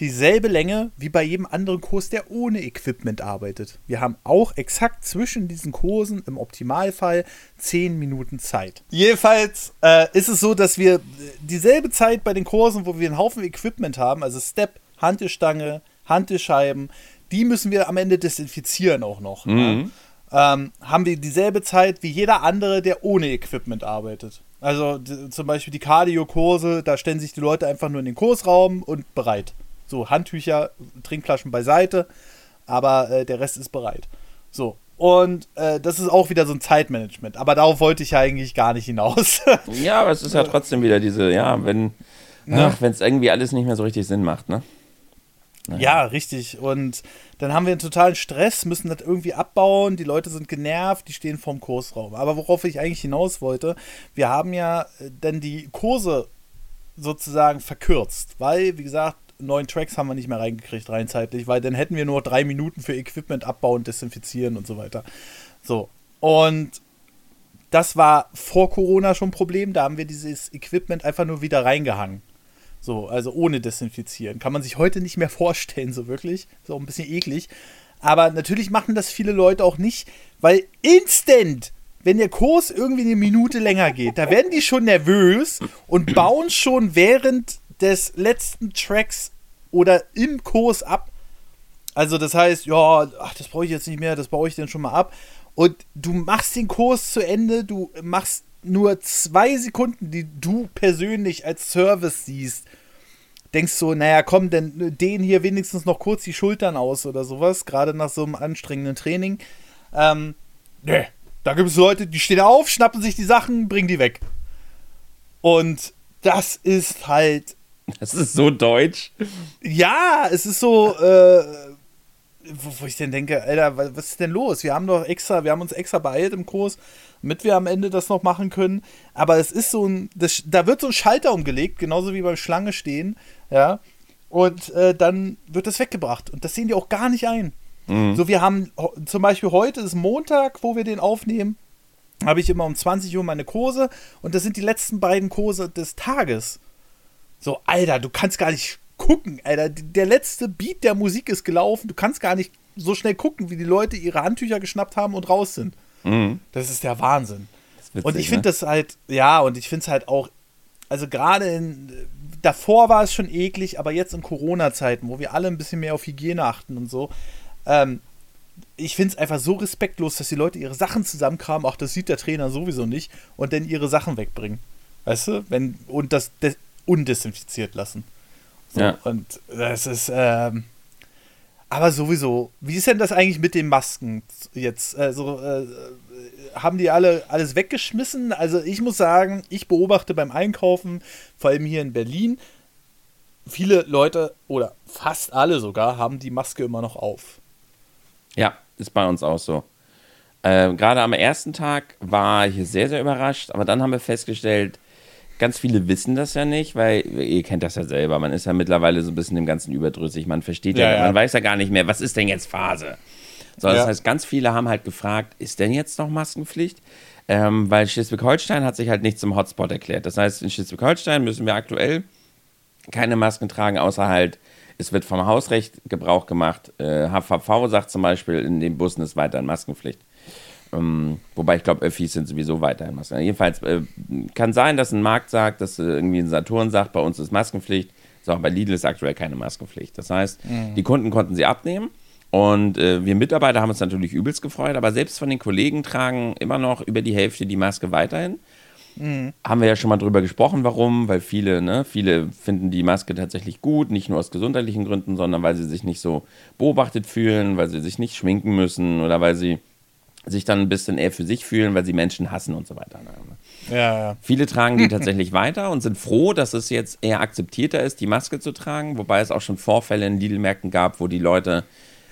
Dieselbe Länge wie bei jedem anderen Kurs, der ohne Equipment arbeitet. Wir haben auch exakt zwischen diesen Kursen im Optimalfall 10 Minuten Zeit. Jedenfalls äh, ist es so, dass wir dieselbe Zeit bei den Kursen, wo wir einen Haufen Equipment haben, also Step, Hantelstange, Hantelscheiben, die müssen wir am Ende desinfizieren auch noch. Mhm. Ja. Ähm, haben wir dieselbe Zeit wie jeder andere, der ohne Equipment arbeitet. Also zum Beispiel die Cardio-Kurse, da stellen sich die Leute einfach nur in den Kursraum und bereit. So, Handtücher, Trinkflaschen beiseite, aber äh, der Rest ist bereit. So. Und äh, das ist auch wieder so ein Zeitmanagement. Aber darauf wollte ich ja eigentlich gar nicht hinaus. (laughs) ja, aber es ist ja trotzdem wieder diese, ja, wenn ja. es irgendwie alles nicht mehr so richtig Sinn macht, ne? Naja. Ja, richtig. Und dann haben wir einen totalen Stress, müssen das irgendwie abbauen. Die Leute sind genervt, die stehen vorm Kursraum. Aber worauf ich eigentlich hinaus wollte, wir haben ja äh, dann die Kurse sozusagen verkürzt, weil, wie gesagt, neun Tracks haben wir nicht mehr reingekriegt, rein zeitlich, weil dann hätten wir nur drei Minuten für Equipment abbauen, desinfizieren und so weiter. So. Und das war vor Corona schon ein Problem. Da haben wir dieses Equipment einfach nur wieder reingehangen. So, also ohne desinfizieren. Kann man sich heute nicht mehr (laughs) vorstellen, so wirklich. Ist auch ein bisschen eklig. Aber natürlich machen das viele Leute auch nicht, weil instant, wenn der Kurs irgendwie eine Minute länger geht, da werden die schon nervös und bauen schon während des letzten Tracks oder im Kurs ab. Also das heißt, ja, ach, das brauche ich jetzt nicht mehr, das baue ich dann schon mal ab. Und du machst den Kurs zu Ende, du machst nur zwei Sekunden, die du persönlich als Service siehst. Denkst so, naja, komm, denn den hier wenigstens noch kurz die Schultern aus oder sowas, gerade nach so einem anstrengenden Training. Ähm, ne, da gibt es Leute, die stehen auf, schnappen sich die Sachen, bringen die weg. Und das ist halt (laughs) das ist so deutsch. Ja, es ist so, äh, wo, wo, ich denn denke, Alter, was ist denn los? Wir haben doch extra, wir haben uns extra beeilt im Kurs, damit wir am Ende das noch machen können. Aber es ist so ein, das, da wird so ein Schalter umgelegt, genauso wie beim Schlange stehen, ja. Und äh, dann wird das weggebracht. Und das sehen die auch gar nicht ein. Mhm. So, wir haben zum Beispiel heute ist Montag, wo wir den aufnehmen, habe ich immer um 20 Uhr meine Kurse und das sind die letzten beiden Kurse des Tages. So, Alter, du kannst gar nicht gucken, Alter. Der letzte Beat der Musik ist gelaufen. Du kannst gar nicht so schnell gucken, wie die Leute ihre Handtücher geschnappt haben und raus sind. Mhm. Das ist der Wahnsinn. Witzig, und ich finde ne? das halt, ja, und ich finde es halt auch, also gerade in, davor war es schon eklig, aber jetzt in Corona-Zeiten, wo wir alle ein bisschen mehr auf Hygiene achten und so, ähm, ich finde es einfach so respektlos, dass die Leute ihre Sachen zusammenkramen, auch das sieht der Trainer sowieso nicht, und dann ihre Sachen wegbringen. Weißt du? Wenn, und das, das undesinfiziert lassen. So, ja. Und das ist, ähm, aber sowieso, wie ist denn das eigentlich mit den Masken jetzt? Also, äh, haben die alle alles weggeschmissen? Also, ich muss sagen, ich beobachte beim Einkaufen, vor allem hier in Berlin, viele Leute oder fast alle sogar haben die Maske immer noch auf. Ja, ist bei uns auch so. Äh, Gerade am ersten Tag war ich sehr, sehr überrascht, aber dann haben wir festgestellt, ganz viele wissen das ja nicht, weil ihr kennt das ja selber. Man ist ja mittlerweile so ein bisschen dem Ganzen überdrüssig. Man versteht ja, ja, ja. man weiß ja gar nicht mehr, was ist denn jetzt Phase? So, das ja. heißt, ganz viele haben halt gefragt, ist denn jetzt noch Maskenpflicht? Ähm, weil Schleswig-Holstein hat sich halt nicht zum Hotspot erklärt. Das heißt, in Schleswig-Holstein müssen wir aktuell keine Masken tragen, außer halt, es wird vom Hausrecht Gebrauch gemacht. Äh, HVV sagt zum Beispiel, in den Bussen ist weiterhin Maskenpflicht. Ähm, wobei ich glaube, Öffis sind sowieso weiterhin Masken. Jedenfalls äh, kann sein, dass ein Markt sagt, dass äh, irgendwie ein Saturn sagt, bei uns ist Maskenpflicht. So, bei Lidl ist aktuell keine Maskenpflicht. Das heißt, mhm. die Kunden konnten sie abnehmen. Und äh, wir Mitarbeiter haben uns natürlich übelst gefreut, aber selbst von den Kollegen tragen immer noch über die Hälfte die Maske weiterhin. Mhm. Haben wir ja schon mal drüber gesprochen, warum, weil viele, ne, viele finden die Maske tatsächlich gut, nicht nur aus gesundheitlichen Gründen, sondern weil sie sich nicht so beobachtet fühlen, weil sie sich nicht schminken müssen oder weil sie sich dann ein bisschen eher für sich fühlen, weil sie Menschen hassen und so weiter. Ja, ja. Viele tragen die tatsächlich (laughs) weiter und sind froh, dass es jetzt eher akzeptierter ist, die Maske zu tragen, wobei es auch schon Vorfälle in Lidl-Märkten gab, wo die Leute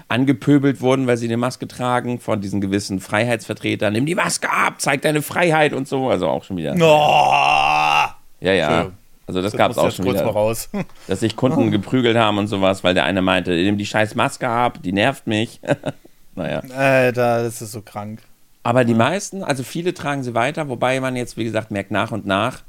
angepöbelt wurden, weil sie eine Maske tragen, von diesen gewissen Freiheitsvertretern. Nimm die Maske ab, zeig deine Freiheit und so. Also auch schon wieder. Oh! Ja, ja. Also das, das gab es auch schon wieder. Raus. Dass sich Kunden (laughs) geprügelt haben und sowas, weil der eine meinte, nimm die scheiß Maske ab, die nervt mich. (laughs) naja. Alter, das ist so krank. Aber die meisten, also viele tragen sie weiter, wobei man jetzt, wie gesagt, merkt, nach und nach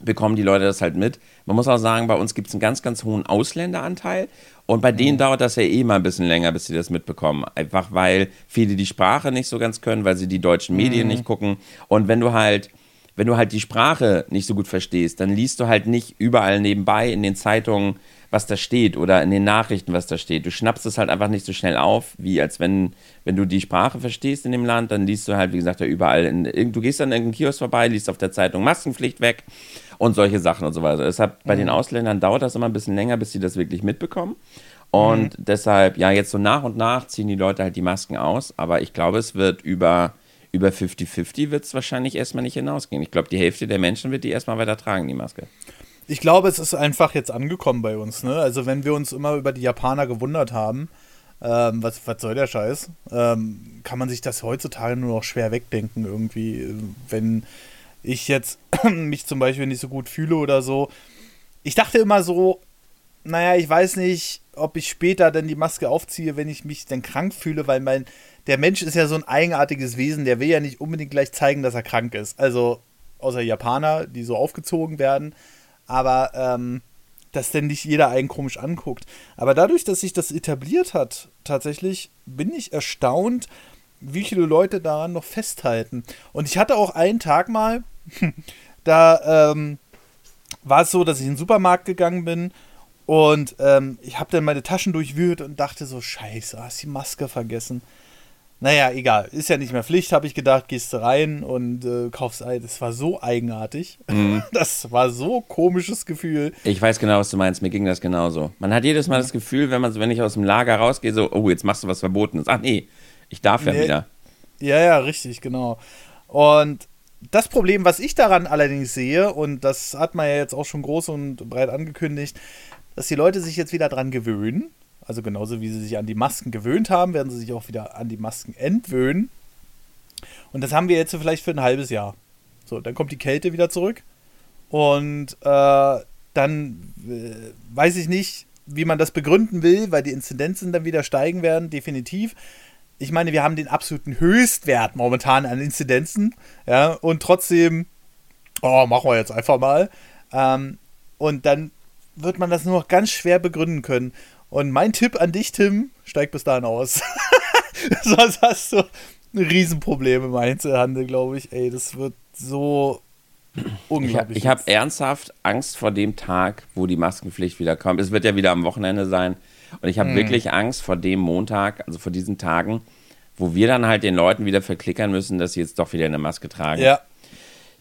bekommen die Leute das halt mit. Man muss auch sagen, bei uns gibt es einen ganz, ganz hohen Ausländeranteil und bei denen mhm. dauert das ja eh mal ein bisschen länger, bis sie das mitbekommen. Einfach weil viele die Sprache nicht so ganz können, weil sie die deutschen Medien mhm. nicht gucken. Und wenn du halt, wenn du halt die Sprache nicht so gut verstehst, dann liest du halt nicht überall nebenbei in den Zeitungen, was da steht oder in den Nachrichten, was da steht. Du schnappst es halt einfach nicht so schnell auf, wie als wenn, wenn du die Sprache verstehst in dem Land, dann liest du halt, wie gesagt, da überall. In, du gehst dann in irgendeinen Kiosk vorbei, liest auf der Zeitung Maskenpflicht weg und solche Sachen und so weiter. Deshalb bei mhm. den Ausländern dauert das immer ein bisschen länger, bis sie das wirklich mitbekommen. Und mhm. deshalb, ja, jetzt so nach und nach ziehen die Leute halt die Masken aus, aber ich glaube, es wird über über 50-50 wird es wahrscheinlich erstmal nicht hinausgehen. Ich glaube, die Hälfte der Menschen wird die erstmal weiter tragen, die Maske. Ich glaube, es ist einfach jetzt angekommen bei uns. Ne? Also, wenn wir uns immer über die Japaner gewundert haben, ähm, was, was soll der Scheiß, ähm, kann man sich das heutzutage nur noch schwer wegdenken, irgendwie. Wenn ich jetzt (clears throat) mich zum Beispiel nicht so gut fühle oder so. Ich dachte immer so, naja, ich weiß nicht, ob ich später dann die Maske aufziehe, wenn ich mich dann krank fühle, weil mein, der Mensch ist ja so ein eigenartiges Wesen, der will ja nicht unbedingt gleich zeigen, dass er krank ist. Also, außer Japaner, die so aufgezogen werden. Aber, ähm, dass denn nicht jeder einen komisch anguckt. Aber dadurch, dass sich das etabliert hat, tatsächlich bin ich erstaunt, wie viele Leute daran noch festhalten. Und ich hatte auch einen Tag mal, (laughs) da ähm, war es so, dass ich in den Supermarkt gegangen bin und ähm, ich habe dann meine Taschen durchwühlt und dachte so, scheiße, hast die Maske vergessen. Naja, egal. Ist ja nicht mehr Pflicht, habe ich gedacht. Gehst du rein und äh, kaufst ein. Das war so eigenartig. Mhm. (laughs) Das war so komisches Gefühl. Ich weiß genau, was du meinst. Mir ging das genauso. Man hat jedes Mal das Gefühl, wenn, man, wenn ich aus dem Lager rausgehe, so, oh, jetzt machst du was Verbotenes. Ach nee, ich darf ja nee. wieder. Ja, ja, richtig, genau. Und das Problem, was ich daran allerdings sehe, und das hat man ja jetzt auch schon groß und breit angekündigt, dass die Leute sich jetzt wieder dran gewöhnen. Also genauso wie sie sich an die Masken gewöhnt haben, werden sie sich auch wieder an die Masken entwöhnen. Und das haben wir jetzt vielleicht für ein halbes Jahr. So, dann kommt die Kälte wieder zurück. Und äh, dann äh, weiß ich nicht, wie man das begründen will, weil die Inzidenzen dann wieder steigen werden, definitiv. Ich meine, wir haben den absoluten Höchstwert momentan an Inzidenzen, ja, und trotzdem, oh, machen wir jetzt einfach mal. Ähm, und dann wird man das nur noch ganz schwer begründen können. Und mein Tipp an dich, Tim, steig bis dahin aus. (laughs) Sonst hast du ein Riesenproblem im Einzelhandel, glaube ich. Ey, das wird so unglaublich. Ich habe hab ernsthaft Angst vor dem Tag, wo die Maskenpflicht wieder kommt. Es wird ja wieder am Wochenende sein. Und ich habe hm. wirklich Angst vor dem Montag, also vor diesen Tagen, wo wir dann halt den Leuten wieder verklickern müssen, dass sie jetzt doch wieder eine Maske tragen. Ja.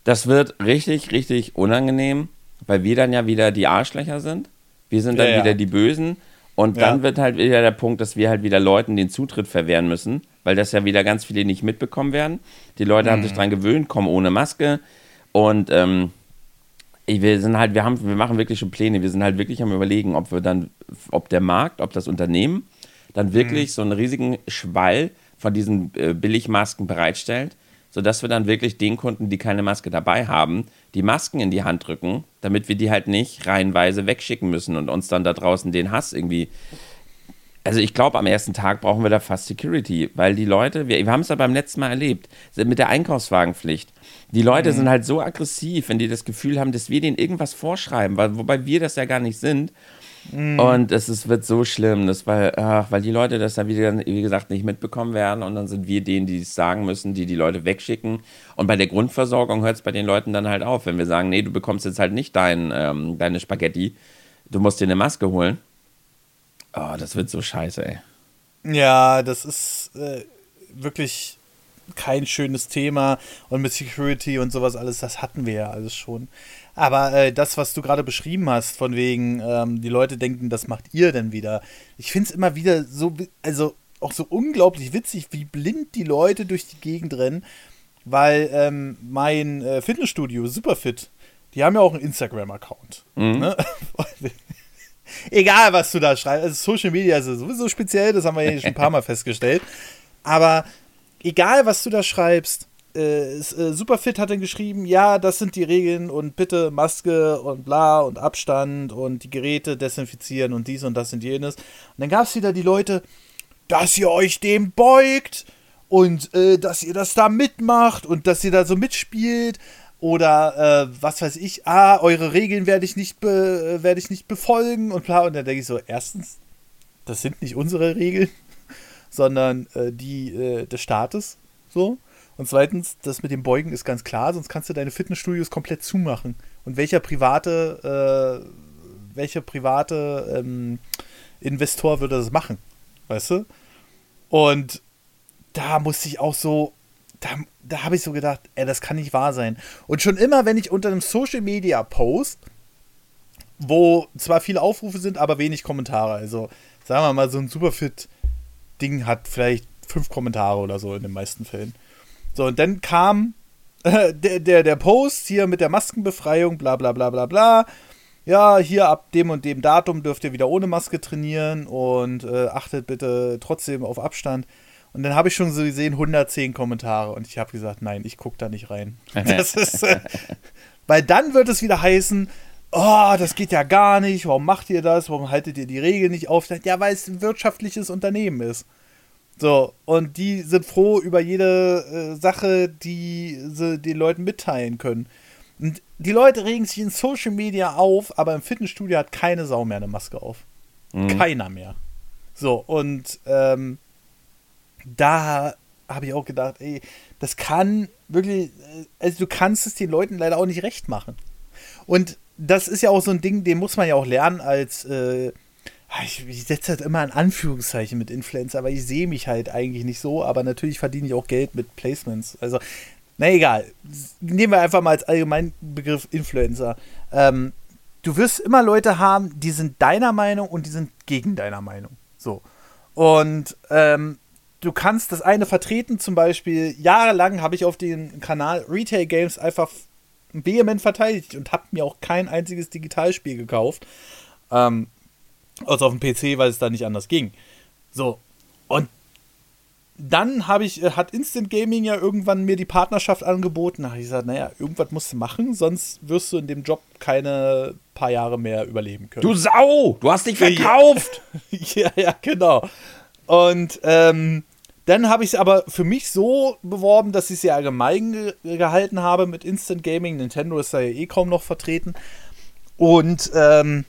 Das wird richtig, richtig unangenehm weil wir dann ja wieder die Arschlöcher sind. Wir sind dann ja, wieder die Bösen. Und dann ja. wird halt wieder der Punkt, dass wir halt wieder Leuten den Zutritt verwehren müssen, weil das ja wieder ganz viele nicht mitbekommen werden. Die Leute mhm. haben sich dran gewöhnt, kommen ohne Maske. Und ähm, wir sind halt, wir haben, wir machen wirklich schon Pläne. Wir sind halt wirklich am überlegen, ob wir dann, ob der Markt, ob das Unternehmen dann wirklich mhm. so einen riesigen Schwall von diesen äh, Billigmasken bereitstellt, sodass wir dann wirklich den Kunden, die keine Maske dabei haben, die Masken in die Hand drücken, damit wir die halt nicht reihenweise wegschicken müssen und uns dann da draußen den Hass irgendwie. Also ich glaube, am ersten Tag brauchen wir da fast Security, weil die Leute, wir, wir haben es ja beim letzten Mal erlebt, mit der Einkaufswagenpflicht. Die Leute mhm. sind halt so aggressiv, wenn die das Gefühl haben, dass wir denen irgendwas vorschreiben, weil, wobei wir das ja gar nicht sind. Mhm. Und es ist, wird so schlimm, das, weil, ach, weil die Leute das dann wieder, wie gesagt, nicht mitbekommen werden und dann sind wir denen, die es sagen müssen, die die Leute wegschicken. Und bei der Grundversorgung hört es bei den Leuten dann halt auf, wenn wir sagen, nee, du bekommst jetzt halt nicht dein, ähm, deine Spaghetti, du musst dir eine Maske holen. Oh, das wird so scheiße, ey. Ja, das ist äh, wirklich kein schönes Thema und mit Security und sowas alles, das hatten wir ja alles schon. Aber äh, das, was du gerade beschrieben hast, von wegen, ähm, die Leute denken, das macht ihr denn wieder. Ich finde es immer wieder so, also auch so unglaublich witzig, wie blind die Leute durch die Gegend rennen, weil ähm, mein äh, Fitnessstudio, Superfit, die haben ja auch einen Instagram-Account. Mhm. Ne? (laughs) Egal, was du da schreibst. Also Social Media ist sowieso speziell, das haben wir ja schon ein paar Mal festgestellt. Aber egal, was du da schreibst, äh, äh, Superfit hat dann geschrieben, ja, das sind die Regeln und bitte Maske und bla und Abstand und die Geräte desinfizieren und dies und das und jenes. Und dann gab es wieder die Leute, dass ihr euch dem beugt und äh, dass ihr das da mitmacht und dass ihr da so mitspielt oder äh, was weiß ich, ah, eure Regeln werde ich nicht werde ich nicht befolgen und bla und dann denke ich so, erstens, das sind nicht unsere Regeln, (laughs) sondern äh, die äh, des Staates so und zweitens, das mit dem Beugen ist ganz klar, sonst kannst du deine Fitnessstudios komplett zumachen. Und welcher private, äh, welcher private ähm, Investor würde das machen? Weißt du? Und da musste ich auch so, da, da habe ich so gedacht, ey, das kann nicht wahr sein. Und schon immer, wenn ich unter einem Social Media Post, wo zwar viele Aufrufe sind, aber wenig Kommentare, also sagen wir mal, so ein Superfit-Ding hat vielleicht fünf Kommentare oder so in den meisten Fällen. So, und dann kam äh, (laughs) der, der, der Post hier mit der Maskenbefreiung, bla bla bla bla bla. Ja, hier ab dem und dem Datum dürft ihr wieder ohne Maske trainieren und äh, achtet bitte trotzdem auf Abstand. Und dann habe ich schon so gesehen 110 Kommentare und ich habe gesagt, nein, ich gucke da nicht rein. (laughs) Das ist, äh, weil dann wird es wieder heißen, oh, das geht ja gar nicht, warum macht ihr das, warum haltet ihr die Regeln nicht auf? Ja, weil es ein wirtschaftliches Unternehmen ist. So, und die sind froh über jede äh, Sache, die sie den Leuten mitteilen können. Und die Leute regen sich in Social Media auf, aber im Fitnessstudio hat keine Sau mehr eine Maske auf. Mhm. Keiner mehr. So, und ähm, da habe ich auch gedacht, ey, das kann wirklich, äh, also du kannst es den Leuten leider auch nicht recht machen. Und das ist ja auch so ein Ding, den muss man ja auch lernen als äh, ich, ich setze halt immer ein Anführungszeichen mit Influencer, aber ich sehe mich halt eigentlich nicht so, aber natürlich verdiene ich auch Geld mit Placements. Also, na egal. Nehmen wir einfach mal als allgemeinen Begriff Influencer. Ähm, du wirst immer Leute haben, die sind deiner Meinung und die sind gegen deiner Meinung. So. Und ähm, du kannst das eine vertreten, zum Beispiel, jahrelang habe ich auf dem Kanal Retail Games einfach vehement verteidigt und habe mir auch kein einziges Digitalspiel gekauft. Ähm, also auf dem PC, weil es da nicht anders ging. So. Und dann habe ich, äh, hat Instant Gaming ja irgendwann mir die Partnerschaft angeboten. Da habe ich gesagt, naja, irgendwas musst du machen, sonst wirst du in dem Job keine paar Jahre mehr überleben können. Du Sau! Du hast dich verkauft! (laughs) ja, ja, genau. Und ähm, dann habe ich es aber für mich so beworben, dass ich es ja allgemein ge gehalten habe mit Instant Gaming. Nintendo ist da ja eh kaum noch vertreten. Und ähm,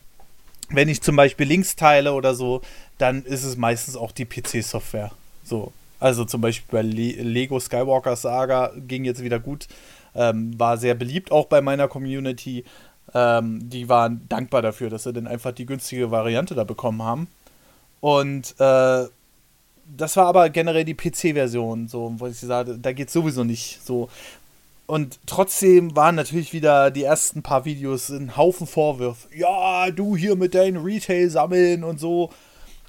wenn ich zum Beispiel Links teile oder so, dann ist es meistens auch die PC-Software. So. Also zum Beispiel bei Le Lego Skywalker Saga ging jetzt wieder gut. Ähm, war sehr beliebt auch bei meiner Community. Ähm, die waren dankbar dafür, dass sie dann einfach die günstige Variante da bekommen haben. Und äh, das war aber generell die PC-Version, so, wo ich sage, da geht sowieso nicht so. Und trotzdem waren natürlich wieder die ersten paar Videos ein Haufen Vorwürfe. Ja, du hier mit deinen Retail sammeln und so.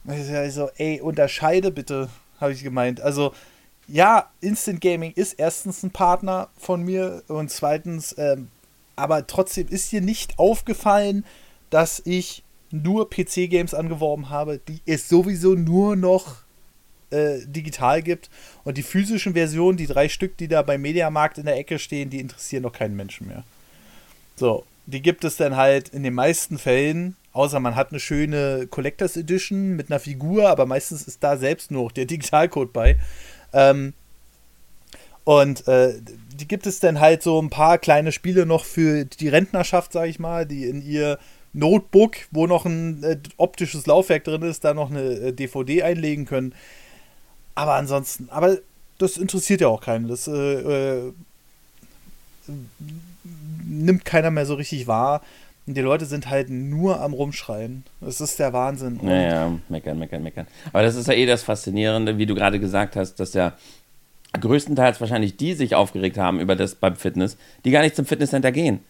Also, ey, unterscheide bitte, habe ich gemeint. Also, ja, Instant Gaming ist erstens ein Partner von mir und zweitens, ähm, aber trotzdem ist dir nicht aufgefallen, dass ich nur PC-Games angeworben habe, die es sowieso nur noch äh, digital gibt. Und die physischen Versionen, die drei Stück, die da beim Mediamarkt in der Ecke stehen, die interessieren doch keinen Menschen mehr. So, die gibt es dann halt in den meisten Fällen, außer man hat eine schöne Collectors Edition mit einer Figur, aber meistens ist da selbst nur der Digitalcode bei. Ähm, und äh, die gibt es dann halt so ein paar kleine Spiele noch für die Rentnerschaft, sag ich mal, die in ihr Notebook, wo noch ein äh, optisches Laufwerk drin ist, da noch eine äh, DVD einlegen können. Aber ansonsten, aber das interessiert ja auch keinen. Das äh, äh, nimmt keiner mehr so richtig wahr. Und die Leute sind halt nur am Rumschreien. Das ist der Wahnsinn. Und naja, meckern, meckern, meckern. Aber das ist ja eh das Faszinierende, wie du gerade gesagt hast, dass ja größtenteils wahrscheinlich die sich aufgeregt haben über das beim Fitness, die gar nicht zum Fitnesscenter gehen.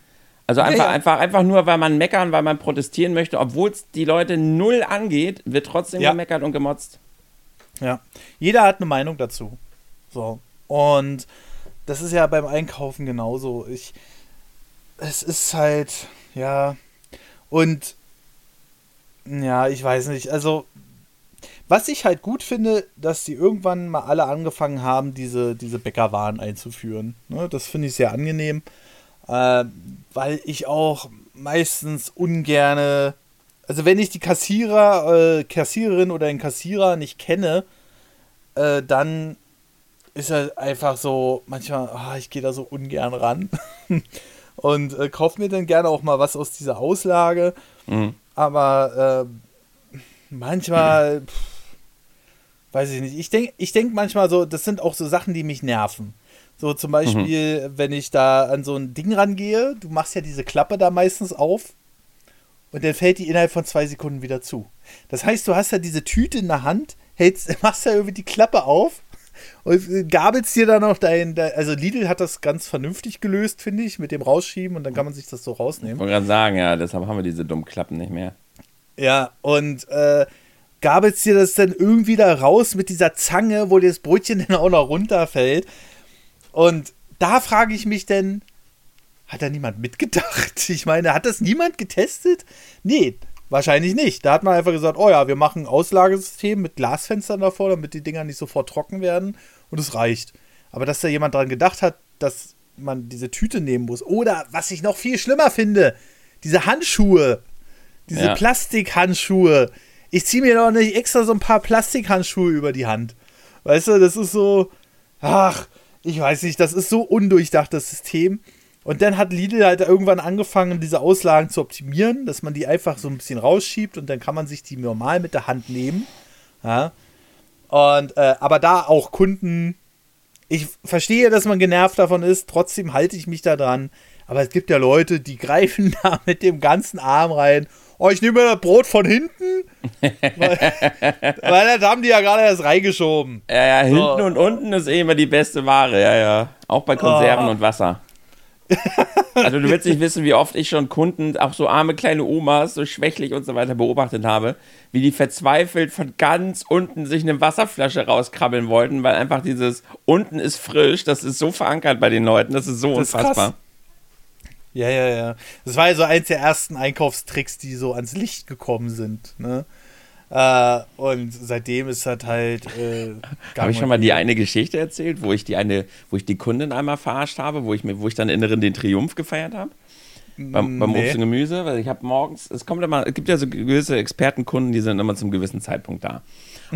Also einfach, ja, ja. einfach, einfach nur, weil man meckern, weil man protestieren möchte, obwohl es die Leute null angeht, wird trotzdem ja. gemeckert und gemotzt. Ja, jeder hat eine Meinung dazu. So. Und das ist ja beim Einkaufen genauso. Ich, es ist halt, ja, und ja, ich weiß nicht. Also, was ich halt gut finde, dass die irgendwann mal alle angefangen haben, diese, diese Bäckerwaren einzuführen. Ne, das finde ich sehr angenehm, äh, weil ich auch meistens ungerne, also wenn ich die Kassierer, äh, Kassiererin oder den Kassierer nicht kenne, äh, dann ist er einfach so, manchmal, oh, ich gehe da so ungern ran (laughs) und äh, kaufe mir dann gerne auch mal was aus dieser Auslage. Mhm. Aber äh, manchmal, pff, weiß ich nicht. Ich denke ich denk manchmal so, das sind auch so Sachen, die mich nerven. So zum Beispiel, mhm. wenn ich da an so ein Ding rangehe, du machst ja diese Klappe da meistens auf und dann fällt die innerhalb von zwei Sekunden wieder zu. Das heißt, du hast ja diese Tüte in der Hand, hältst, (laughs) machst ja irgendwie die Klappe auf und gabelst dir dann noch dein, also Lidl hat das ganz vernünftig gelöst, finde ich, mit dem Rausschieben und dann kann man sich das so rausnehmen. Ich wollte gerade sagen, ja, deshalb haben wir diese dummen Klappen nicht mehr. Ja, und äh, gabelst dir das dann irgendwie da raus mit dieser Zange, wo dir das Brötchen (laughs) dann auch noch runterfällt. Und da frage ich mich denn, hat da niemand mitgedacht? Ich meine, hat das niemand getestet? Nee, wahrscheinlich nicht. Da hat man einfach gesagt, oh ja, wir machen ein Auslagesystem mit Glasfenstern davor, damit die Dinger nicht sofort trocken werden und es reicht. Aber dass da jemand dran gedacht hat, dass man diese Tüte nehmen muss. Oder was ich noch viel schlimmer finde, diese Handschuhe. Diese ja. Plastikhandschuhe ich ziehe mir doch nicht extra so ein paar Plastikhandschuhe über die Hand. Weißt du, das ist so, ach, ich weiß nicht, das ist so undurchdacht, das System. Und dann hat Lidl halt irgendwann angefangen, diese Auslagen zu optimieren, dass man die einfach so ein bisschen rausschiebt und dann kann man sich die normal mit der Hand nehmen. Ja. Und, äh, aber da auch Kunden, ich verstehe, dass man genervt davon ist, trotzdem halte ich mich da dran. Aber es gibt ja Leute, die (laughs) greifen da mit dem ganzen Arm rein oh, ich nehme mir das Brot von hinten. (laughs) weil, weil da haben die ja gerade erst reingeschoben. Ja, ja, hinten so. und unten ist eh immer die beste Ware, ja, ja. Auch bei Konserven oh. und Wasser. Also du willst nicht wissen, wie oft ich schon Kunden, auch so arme kleine Omas, so schwächlich und so weiter beobachtet habe, wie die verzweifelt von ganz unten sich eine Wasserflasche rauskrabbeln wollten, weil einfach dieses unten ist frisch, das ist so verankert bei den Leuten, das ist so das unfassbar. Ist ja, ja, ja. Das war ja so eins der ersten Einkaufstricks, die so ans Licht gekommen sind. Ne? Äh, und seitdem ist das halt. Äh, habe ich schon mal die eine Geschichte erzählt, wo ich die eine, wo ich die Kundin einmal verarscht habe, wo ich mir, wo ich dann inneren den Triumph gefeiert habe? Beim, beim nee. Obst und Gemüse, weil ich habe morgens, es kommt immer, es gibt ja so gewisse Expertenkunden, die sind immer zum gewissen Zeitpunkt da.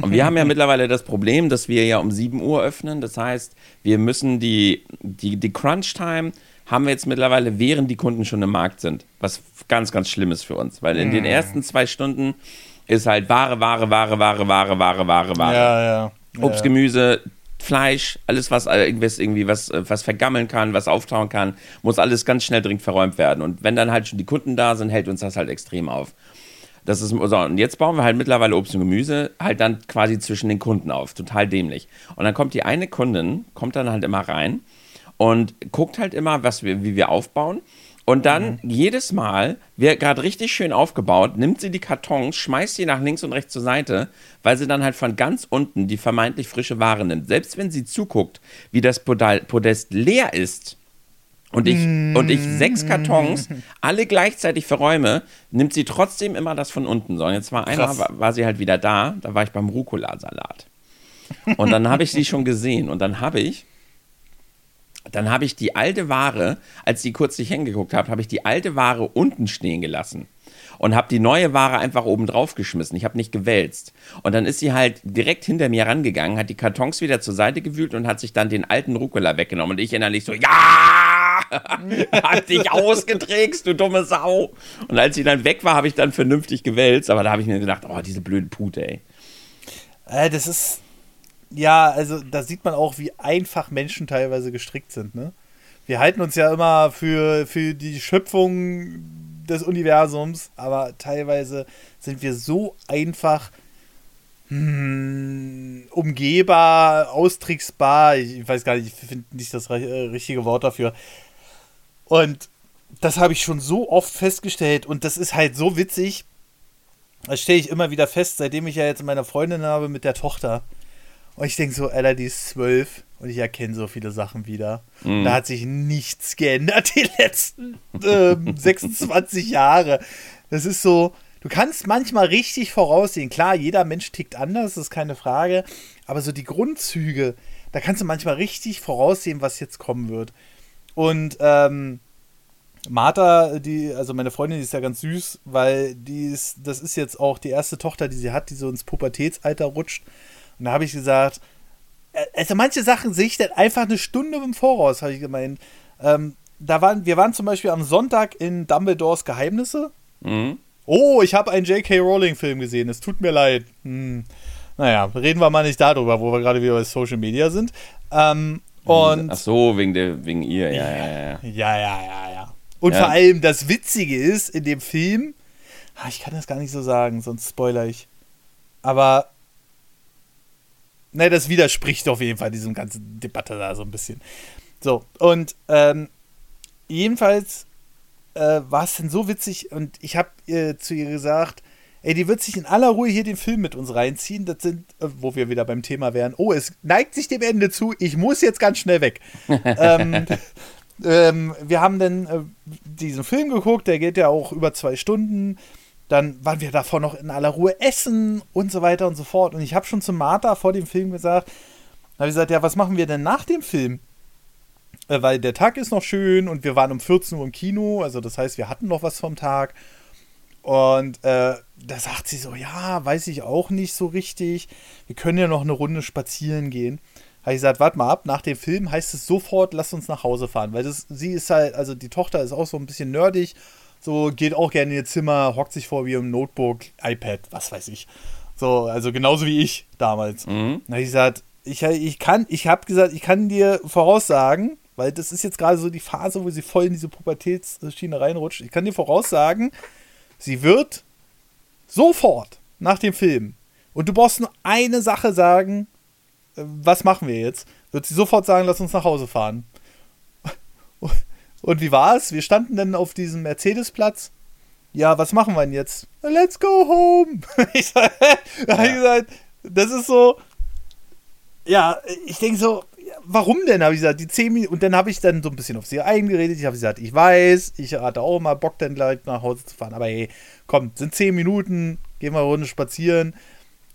Und wir haben ja (laughs) mittlerweile das Problem, dass wir ja um 7 Uhr öffnen. Das heißt, wir müssen die, die, die Crunch-Time haben wir jetzt mittlerweile, während die Kunden schon im Markt sind. Was ganz, ganz schlimm ist für uns. Weil in mm. den ersten zwei Stunden ist halt Ware, Ware, Ware, Ware, Ware, Ware, Ware, Ware. Ja, ja. Obst, Gemüse, Fleisch, alles, was äh, irgendwie was, äh, was vergammeln kann, was auftauen kann, muss alles ganz schnell dringend verräumt werden. Und wenn dann halt schon die Kunden da sind, hält uns das halt extrem auf. Das ist so, und jetzt bauen wir halt mittlerweile Obst und Gemüse halt dann quasi zwischen den Kunden auf. Total dämlich. Und dann kommt die eine Kundin, kommt dann halt immer rein und guckt halt immer, was wir, wie wir aufbauen. Und dann mhm. jedes Mal, wird gerade richtig schön aufgebaut, nimmt sie die Kartons, schmeißt sie nach links und rechts zur Seite, weil sie dann halt von ganz unten die vermeintlich frische Ware nimmt. Selbst wenn sie zuguckt, wie das Podest leer ist und ich, mm. und ich sechs Kartons alle gleichzeitig verräume, nimmt sie trotzdem immer das von unten. So, und jetzt war einmal, war, war sie halt wieder da, da war ich beim Rucola-Salat. Und dann habe ich sie (laughs) schon gesehen und dann habe ich dann habe ich die alte Ware, als die kurz nicht hingeguckt hat, habe ich die alte Ware unten stehen gelassen und habe die neue Ware einfach oben drauf geschmissen. Ich habe nicht gewälzt. Und dann ist sie halt direkt hinter mir rangegangen, hat die Kartons wieder zur Seite gewühlt und hat sich dann den alten Rucola weggenommen. Und ich innerlich so, ja! (laughs) hat dich ausgetrickst, du dumme Sau. Und als sie dann weg war, habe ich dann vernünftig gewälzt. Aber da habe ich mir gedacht, oh, diese blöde Pute, ey. Äh, das ist ja, also da sieht man auch, wie einfach Menschen teilweise gestrickt sind. Ne? Wir halten uns ja immer für, für die Schöpfung des Universums, aber teilweise sind wir so einfach hm, umgehbar, austricksbar. Ich weiß gar nicht, ich finde nicht das richtige Wort dafür. Und das habe ich schon so oft festgestellt und das ist halt so witzig. Das stelle ich immer wieder fest, seitdem ich ja jetzt meine Freundin habe mit der Tochter Und ich denke so, Alter, die ist zwölf und ich erkenne so viele Sachen wieder. Mhm. Da hat sich nichts geändert die letzten (laughs) äh, 26 Jahre. Das ist so, du kannst manchmal richtig voraussehen. Klar, jeder Mensch tickt anders, das ist keine Frage. Aber so die Grundzüge, da kannst du manchmal richtig voraussehen, was jetzt kommen wird. Und ähm, Martha, die, also meine Freundin, die ist ja ganz süß, weil die ist, das ist jetzt auch die erste Tochter, die sie hat, die so ins Pubertätsalter rutscht. Und da habe ich gesagt, äh, also manche Sachen sehe ich dann einfach eine Stunde im Voraus, habe ich gemeint. Ähm, da waren, wir waren zum Beispiel am Sonntag in Dumbledores Geheimnisse. Mhm. Oh, ich habe einen J.K. Rowling-Film gesehen. Es tut mir leid. Hm. Naja, reden wir mal nicht darüber, wo wir gerade wieder bei Social Media sind. Ähm, und Ach so, wegen, der, wegen ihr, ja, ja, ja. Ja, ja, ja, ja. Und ja. vor allem das Witzige ist, in dem Film, ah, ich kann das gar nicht so sagen, sonst spoiler ich. Aber, ne, das widerspricht auf jeden Fall diesem ganzen Debatte da so ein bisschen. So, und ähm, jedenfalls äh, war es denn so witzig und ich habe äh, zu ihr gesagt, ey, die wird sich in aller Ruhe hier den Film mit uns reinziehen. Das sind, äh, wo wir wieder beim Thema wären. Oh, es neigt sich dem Ende zu. Ich muss jetzt ganz schnell weg. (laughs) ähm, ähm, wir haben dann äh, diesen Film geguckt, der geht ja auch über zwei Stunden. Dann waren wir davor noch in aller Ruhe essen und so weiter und so fort. Und ich habe schon zu Martha vor dem Film gesagt, habe ich gesagt, ja, was machen wir denn nach dem Film? Äh, weil der Tag ist noch schön und wir waren um 14 Uhr im Kino, also das heißt, wir hatten noch was vom Tag. Und äh, da sagt sie so, ja, weiß ich auch nicht so richtig. Wir können ja noch eine Runde spazieren gehen habe ich gesagt, warte mal ab, nach dem Film heißt es sofort, lass uns nach Hause fahren. Weil das, sie ist halt, also die Tochter ist auch so ein bisschen nerdig, so geht auch gerne in ihr Zimmer, hockt sich vor wie im Notebook, iPad, was weiß ich. So, also genauso wie ich damals. Mhm. Da habe ich gesagt, ich, ich kann, ich habe gesagt, ich kann dir voraussagen, weil das ist jetzt gerade so die Phase, wo sie voll in diese Pubertätsschiene reinrutscht. Ich kann dir voraussagen, sie wird sofort nach dem Film und du brauchst nur eine Sache sagen, was machen wir jetzt? Wird sie sofort sagen, lass uns nach Hause fahren. Und wie war es? Wir standen dann auf diesem Mercedesplatz. Ja, was machen wir denn jetzt? Let's go home. (laughs) ich sag, ja. gesagt, das ist so. Ja, ich denke so, warum denn? Habe ich gesagt, die 10 Minuten. Und dann habe ich dann so ein bisschen auf sie eingeredet. Ich habe gesagt, ich weiß, ich hatte auch mal Bock, dann gleich nach Hause zu fahren. Aber hey, komm, sind 10 Minuten, gehen wir eine Runde spazieren.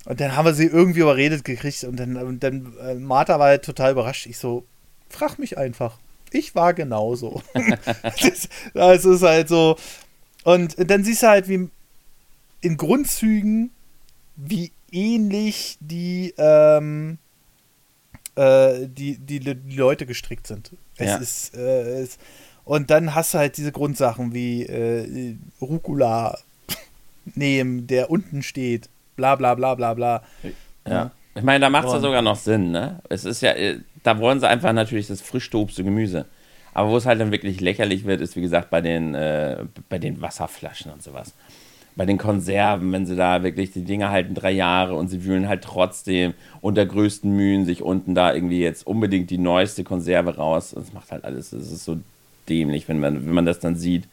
Und dann haben wir sie irgendwie überredet gekriegt und dann, und dann äh, Martha war halt total überrascht. Ich so, frag mich einfach. Ich war genauso. (laughs) das, das ist halt so. Und dann siehst du halt, wie in Grundzügen, wie ähnlich die, ähm, äh, die, die, die, Leute gestrickt sind. Es ja. ist, äh, es, und dann hast du halt diese Grundsachen wie äh, Rucola (laughs) nehmen, der unten steht bla bla bla bla bla. Ja. Ich meine, da macht es ja sogar noch Sinn, ne? Es ist ja, äh, da wollen sie einfach natürlich das frische Obst und Gemüse. Aber wo es halt dann wirklich lächerlich wird, ist wie gesagt bei den, äh, bei den Wasserflaschen und sowas. Bei den Konserven, wenn sie da wirklich, die Dinge halten drei Jahre und sie wühlen halt trotzdem unter größten Mühen sich unten da irgendwie jetzt unbedingt die neueste Konserve raus. Das macht halt alles, das ist so dämlich, wenn man, wenn man das dann sieht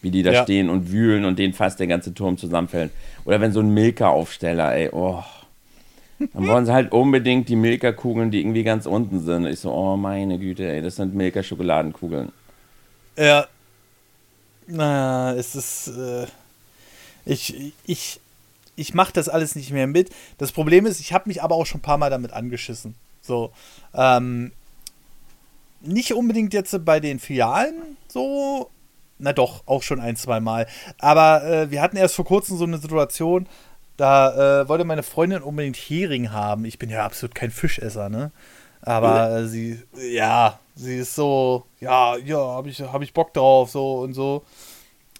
wie die da ja. stehen und wühlen und denen fast der ganze Turm zusammenfällt. Oder wenn so ein Milka-Aufsteller, ey, oh. Dann wollen sie halt unbedingt die Milka-Kugeln, die irgendwie ganz unten sind. Ich so, oh meine Güte, ey, das sind Milka-Schokoladenkugeln. Ja. Naja, es ist. Äh, ich, ich, ich mache das alles nicht mehr mit. Das Problem ist, ich habe mich aber auch schon ein paar Mal damit angeschissen. So. Ähm, nicht unbedingt jetzt bei den Filialen so, na doch, auch schon ein, zwei Mal. Aber äh, wir hatten erst vor kurzem so eine Situation, da äh, wollte meine Freundin unbedingt Hering haben. Ich bin ja absolut kein Fischesser, ne? Aber äh, sie, ja, sie ist so, ja, ja, habe ich, hab ich Bock drauf, so und so.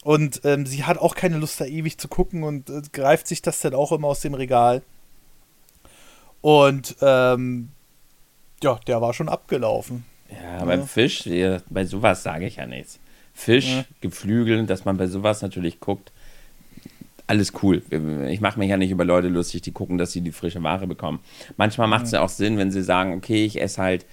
Und ähm, sie hat auch keine Lust, da ewig zu gucken und äh, greift sich das dann auch immer aus dem Regal. Und ähm, ja, der war schon abgelaufen. Ja, beim Fisch, bei sowas sage ich ja nichts. Fisch, ja. Geflügel, dass man bei sowas natürlich guckt. Alles cool. Ich mache mich ja nicht über Leute lustig, die gucken, dass sie die frische Ware bekommen. Manchmal macht es ja. auch Sinn, wenn sie sagen, okay, ich esse halt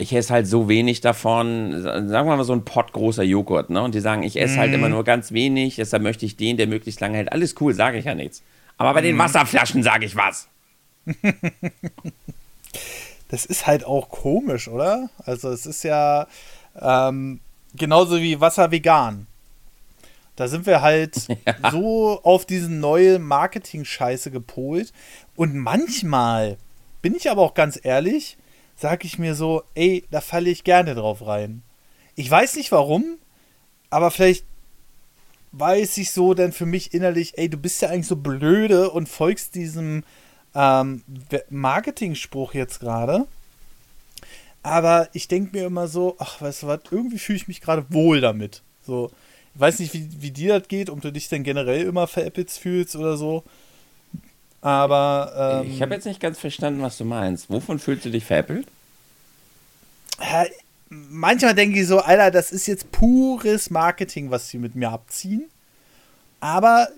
ich esse halt so wenig davon, sagen wir mal so ein Pott großer Joghurt, ne? Und die sagen, ich esse mm. halt immer mhm. nur ganz wenig, deshalb möchte ich den, der möglichst lange hält. Alles cool, sage ich ja nichts. Aber bei mm. den mhm. Wasserflaschen sage ich was. (laughs) das ist halt auch komisch, oder? Also es ist ja ähm, genauso wie Wasser vegan. Da sind wir halt (laughs) ja. so auf diesen neue Marketing-Scheiße gepolt. Und manchmal, bin ich aber auch ganz ehrlich, sage ich mir so, ey, da falle ich gerne drauf rein. Ich weiß nicht warum, aber vielleicht weiß ich so dann für mich innerlich, ey, du bist ja eigentlich so blöde und folgst diesem ähm, Marketing-Spruch jetzt gerade. Aber ich denke mir immer so, ach, weißt du was, irgendwie fühle ich mich gerade wohl damit. So, ich weiß nicht, wie, wie dir das geht, ob du dich denn generell immer veräppelt fühlst oder so. Aber. Ähm, ich habe jetzt nicht ganz verstanden, was du meinst. Wovon fühlst du dich veräppelt? manchmal denke ich so, Alter, das ist jetzt pures Marketing, was sie mit mir abziehen. Aber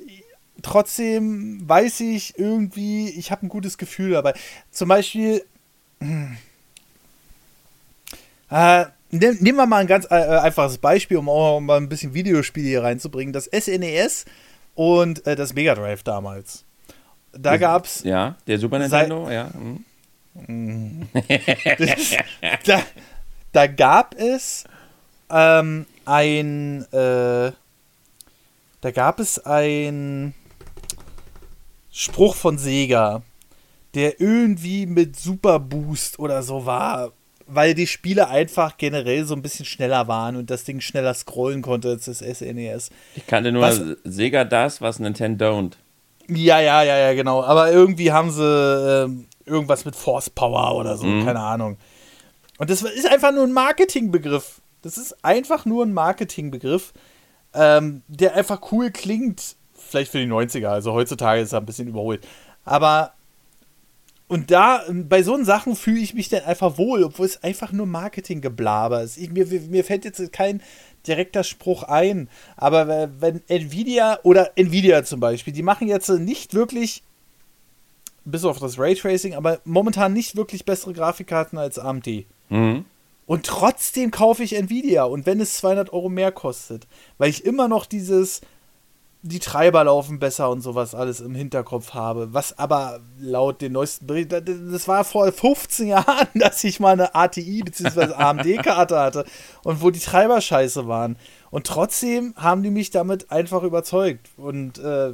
trotzdem weiß ich irgendwie, ich habe ein gutes Gefühl dabei. Zum Beispiel, hm, äh, nehmen wir mal ein ganz äh, einfaches Beispiel, um auch mal ein bisschen Videospiele hier reinzubringen. Das SNES e und äh, das Mega Drive damals. Da gab es. Ja, der Super Nintendo, ja. Hm. (laughs) da, da, gab es ähm, ein. Äh, da gab es ein Spruch von Sega, der irgendwie mit Super Boost oder so war, weil die Spiele einfach generell so ein bisschen schneller waren und das Ding schneller scrollen konnte als das SNES. E ich kannte nur was, Sega das, was Nintendo don't. Ja, ja, ja, ja, genau. Aber irgendwie haben sie äh, irgendwas mit Force Power oder so, mhm. keine Ahnung. Und das ist einfach nur ein Marketingbegriff. Das ist einfach nur ein Marketingbegriff, ähm, der einfach cool klingt vielleicht für die 90er. Also heutzutage ist er ein bisschen überholt. Aber und da, bei so Sachen fühle ich mich dann einfach wohl, obwohl es einfach nur Marketinggeblaber ist. Ich, mir, mir fällt jetzt kein direkter Spruch ein, aber wenn Nvidia oder Nvidia zum Beispiel, die machen jetzt nicht wirklich, bis auf das Raytracing, aber momentan nicht wirklich bessere Grafikkarten als AMD. Mhm. Und trotzdem kaufe ich Nvidia und wenn es 200 Euro mehr kostet, weil ich immer noch dieses die Treiber laufen besser und sowas alles im Hinterkopf habe. Was aber laut den neuesten Berichten, das war vor 15 (laughs) Jahren, dass ich mal eine ATI bzw. AMD-Karte hatte und wo die Treiber scheiße waren. Und trotzdem haben die mich damit einfach überzeugt. Und äh,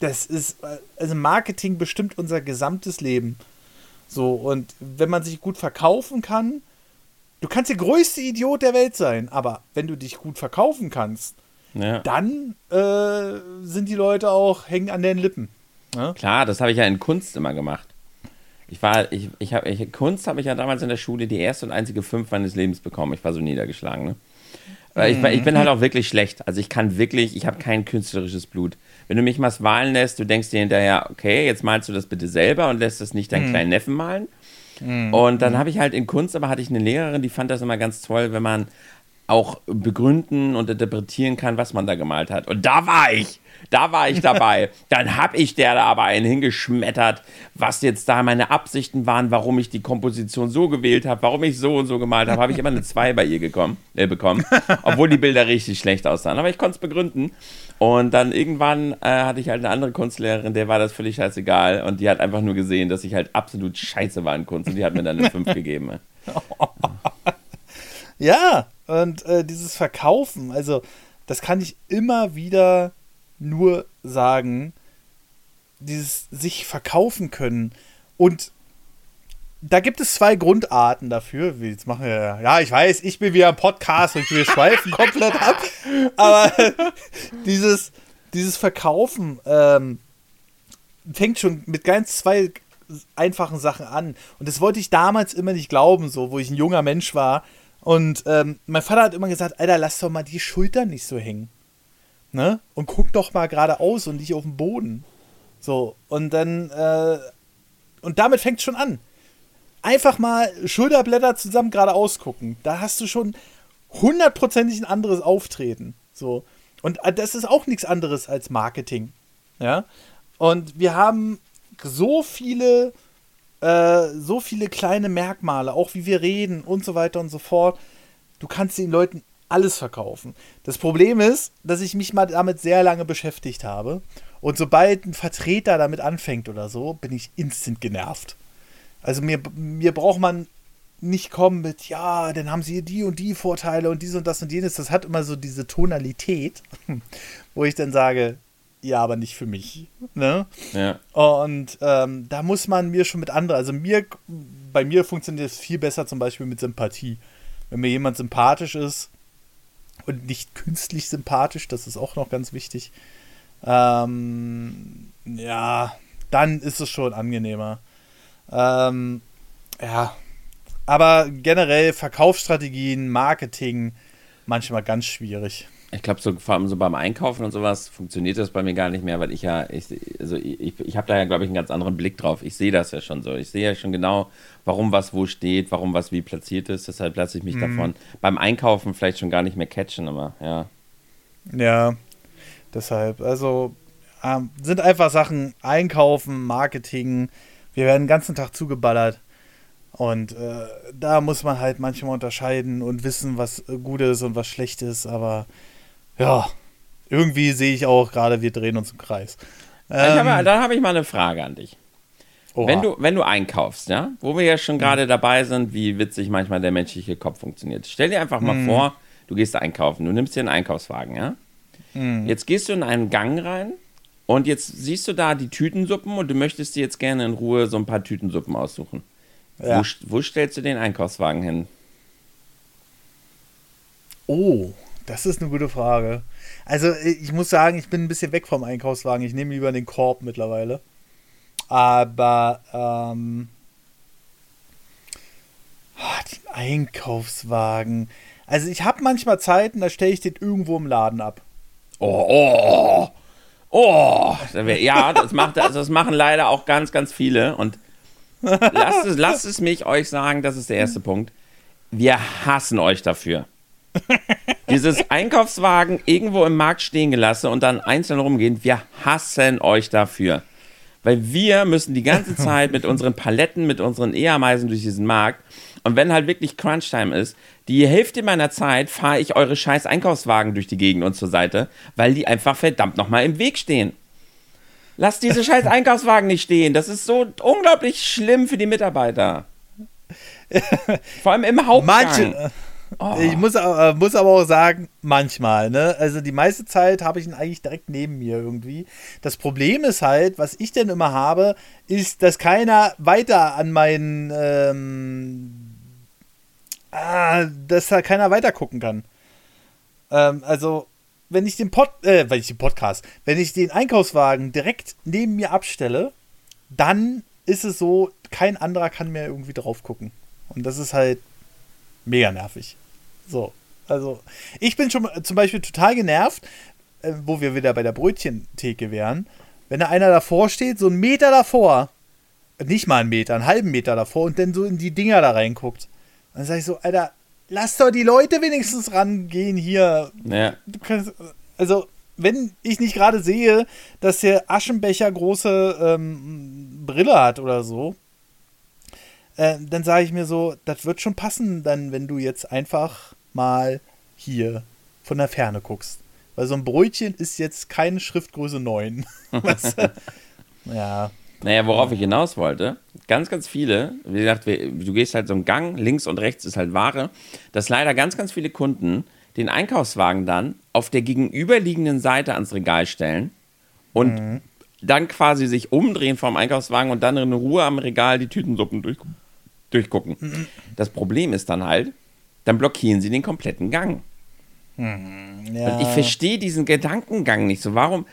das ist, also Marketing bestimmt unser gesamtes Leben. So, und wenn man sich gut verkaufen kann, du kannst der größte Idiot der Welt sein, aber wenn du dich gut verkaufen kannst, ja. dann äh, sind die Leute auch, hängen an den Lippen. Ja? Klar, das habe ich ja in Kunst immer gemacht. Ich war, ich, ich habe, Kunst habe ich ja damals in der Schule die erste und einzige fünf meines Lebens bekommen. Ich war so niedergeschlagen, ne? Ich, ich, bin halt auch wirklich schlecht. Also ich kann wirklich, ich habe kein künstlerisches Blut. Wenn du mich mal malen lässt, du denkst dir hinterher, okay, jetzt malst du das bitte selber und lässt es nicht deinen mhm. kleinen Neffen malen. Mhm. Und dann habe ich halt in Kunst, aber hatte ich eine Lehrerin, die fand das immer ganz toll, wenn man auch begründen und interpretieren kann, was man da gemalt hat. Und da war ich. Da war ich dabei. (laughs) Dann habe ich der da aber einen hingeschmettert, was jetzt da meine Absichten waren, warum ich die Komposition so gewählt habe, warum ich so und so gemalt habe, habe ich immer eine 2 bei ihr gekommen, äh, bekommen. (laughs) Obwohl die Bilder richtig schlecht aussahen. Aber ich konnte es begründen. Und dann irgendwann äh, hatte ich halt eine andere Kunstlehrerin, der war das völlig scheißegal. Und die hat einfach nur gesehen, dass ich halt absolut scheiße war in Kunst. Und die hat mir dann eine 5 (laughs) gegeben. Ja, und äh, dieses Verkaufen, also das kann ich immer wieder nur sagen, dieses sich verkaufen können. Und da gibt es zwei Grundarten dafür. Wie jetzt machen wir, ja, ich weiß, ich bin wieder ein Podcast und wir schweifen (laughs) komplett ab. Aber (laughs) dieses, dieses Verkaufen ähm, fängt schon mit ganz zwei einfachen Sachen an. Und das wollte ich damals immer nicht glauben, so, wo ich ein junger Mensch war. Und ähm, mein Vater hat immer gesagt, Alter, lass doch mal die Schultern nicht so hängen. Ne? Und guck doch mal geradeaus und nicht auf den Boden. So, und dann, äh, und damit fängt schon an. Einfach mal Schulterblätter zusammen geradeaus gucken. Da hast du schon hundertprozentig ein anderes Auftreten. So. Und äh, das ist auch nichts anderes als Marketing. Ja. Und wir haben so viele äh, so viele kleine Merkmale, auch wie wir reden und so weiter und so fort. Du kannst den Leuten alles verkaufen. Das Problem ist, dass ich mich mal damit sehr lange beschäftigt habe. Und sobald ein Vertreter damit anfängt oder so, bin ich instant genervt. Also mir, mir braucht man nicht kommen mit, ja, dann haben sie die und die Vorteile und dies und das und jenes. Das hat immer so diese Tonalität, (laughs) wo ich dann sage, ja, aber nicht für mich. Ne? Ja. Und ähm, da muss man mir schon mit anderen, also mir, bei mir funktioniert es viel besser zum Beispiel mit Sympathie. Wenn mir jemand sympathisch ist und nicht künstlich sympathisch, das ist auch noch ganz wichtig, ähm, ja, dann ist es schon angenehmer. Ähm, ja, aber generell Verkaufsstrategien, Marketing, manchmal ganz schwierig. Ich glaube, so, vor allem so beim Einkaufen und sowas funktioniert das bei mir gar nicht mehr, weil ich ja, ich, also ich, ich habe da ja, glaube ich, einen ganz anderen Blick drauf. Ich sehe das ja schon so. Ich sehe ja schon genau, warum was wo steht, warum was wie platziert ist. Deshalb lasse ich mich mhm. davon beim Einkaufen vielleicht schon gar nicht mehr catchen, aber ja. Ja, deshalb. Also ähm, sind einfach Sachen Einkaufen, Marketing. Wir werden den ganzen Tag zugeballert. Und äh, da muss man halt manchmal unterscheiden und wissen, was gut ist und was schlecht ist. Aber ja, irgendwie sehe ich auch gerade, wir drehen uns im Kreis. Ähm, hab, dann habe ich mal eine Frage an dich. Wenn du, wenn du einkaufst, ja, wo wir ja schon gerade mhm. dabei sind, wie witzig manchmal der menschliche Kopf funktioniert. Stell dir einfach mal mhm. vor, du gehst einkaufen, du nimmst dir einen Einkaufswagen, ja. Mhm. Jetzt gehst du in einen Gang rein und jetzt siehst du da die Tütensuppen und du möchtest dir jetzt gerne in Ruhe so ein paar Tütensuppen aussuchen. Ja. Wo, wo stellst du den Einkaufswagen hin? Oh, das ist eine gute Frage. Also ich muss sagen, ich bin ein bisschen weg vom Einkaufswagen. Ich nehme lieber den Korb mittlerweile. Aber ähm, oh, den Einkaufswagen. Also ich habe manchmal Zeiten, da stelle ich den irgendwo im Laden ab. Oh, oh, oh. Ja, das, macht, das machen leider auch ganz, ganz viele. Und lasst, es, lasst es mich euch sagen, das ist der erste Punkt. Wir hassen euch dafür. (laughs) Dieses Einkaufswagen irgendwo im Markt stehen gelassen und dann einzeln rumgehen, wir hassen euch dafür. Weil wir müssen die ganze (laughs) Zeit mit unseren Paletten, mit unseren E-Ameisen durch diesen Markt. Und wenn halt wirklich Crunchtime ist, die Hälfte meiner Zeit fahre ich eure scheiß Einkaufswagen durch die Gegend und zur Seite, weil die einfach verdammt nochmal im Weg stehen. Lass diese (laughs) scheiß Einkaufswagen nicht stehen. Das ist so unglaublich schlimm für die Mitarbeiter. Vor allem im Hauptgang. Manche, Oh. Ich muss, äh, muss aber auch sagen, manchmal, ne? Also die meiste Zeit habe ich ihn eigentlich direkt neben mir irgendwie. Das Problem ist halt, was ich denn immer habe, ist, dass keiner weiter an meinen, ähm, ah, dass da keiner weiter gucken kann. Ähm, also, wenn ich den Pod, äh, wenn ich den Podcast, wenn ich den Einkaufswagen direkt neben mir abstelle, dann ist es so, kein anderer kann mehr irgendwie drauf gucken. Und das ist halt mega nervig. So. Also, ich bin schon zum Beispiel total genervt, äh, wo wir wieder bei der Brötchentheke wären, wenn da einer davor steht, so einen Meter davor, nicht mal einen Meter, einen halben Meter davor und dann so in die Dinger da reinguckt. Dann sage ich so, Alter, lass doch die Leute wenigstens rangehen hier. Ja. Kannst, also, wenn ich nicht gerade sehe, dass der Aschenbecher große ähm, Brille hat oder so, äh, dann sage ich mir so, das wird schon passen, dann, wenn du jetzt einfach mal hier von der Ferne guckst. Weil so ein Brötchen ist jetzt keine Schriftgröße 9. (laughs) ja. Naja, worauf ich hinaus wollte, ganz, ganz viele, wie gesagt, du gehst halt so einen Gang, links und rechts ist halt Ware, dass leider ganz, ganz viele Kunden den Einkaufswagen dann auf der gegenüberliegenden Seite ans Regal stellen und mhm. dann quasi sich umdrehen vom Einkaufswagen und dann in Ruhe am Regal die Tütensuppen durch, durchgucken. Mhm. Das Problem ist dann halt, dann blockieren sie den kompletten Gang. Hm, ja. Und ich verstehe diesen Gedankengang nicht so. Warum?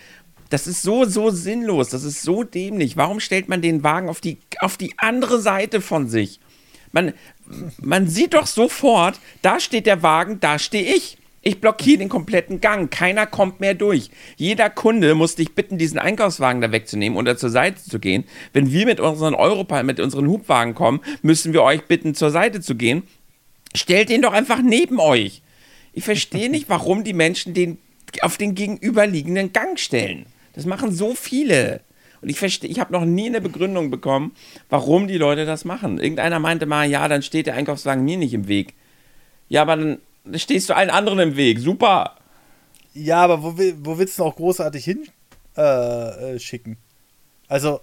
Das ist so, so sinnlos. Das ist so dämlich. Warum stellt man den Wagen auf die, auf die andere Seite von sich? Man, man sieht doch sofort, da steht der Wagen, da stehe ich. Ich blockiere den kompletten Gang. Keiner kommt mehr durch. Jeder Kunde muss dich bitten, diesen Einkaufswagen da wegzunehmen oder zur Seite zu gehen. Wenn wir mit unseren Europa, mit unseren Hubwagen kommen, müssen wir euch bitten, zur Seite zu gehen. Stellt den doch einfach neben euch. Ich verstehe nicht, warum die Menschen den auf den gegenüberliegenden Gang stellen. Das machen so viele. Und ich verstehe, ich habe noch nie eine Begründung bekommen, warum die Leute das machen. Irgendeiner meinte mal, ja, dann steht der Einkaufswagen mir nicht im Weg. Ja, aber dann stehst du allen anderen im Weg. Super. Ja, aber wo, wo willst du auch großartig hinschicken? Äh, äh, also,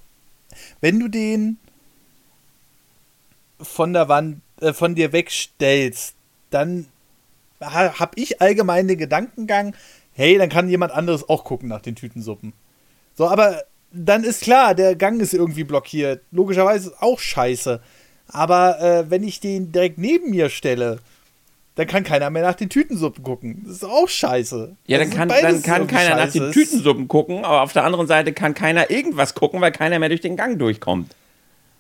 wenn du den von der Wand, äh, von dir wegstellst, dann ha, habe ich allgemein den Gedankengang, hey, dann kann jemand anderes auch gucken nach den Tütensuppen. So, aber dann ist klar, der Gang ist irgendwie blockiert. Logischerweise ist auch scheiße. Aber äh, wenn ich den direkt neben mir stelle, dann kann keiner mehr nach den Tütensuppen gucken. Das ist auch scheiße. Ja, dann kann, dann kann keiner nach den Tütensuppen gucken, aber auf der anderen Seite kann keiner irgendwas gucken, weil keiner mehr durch den Gang durchkommt.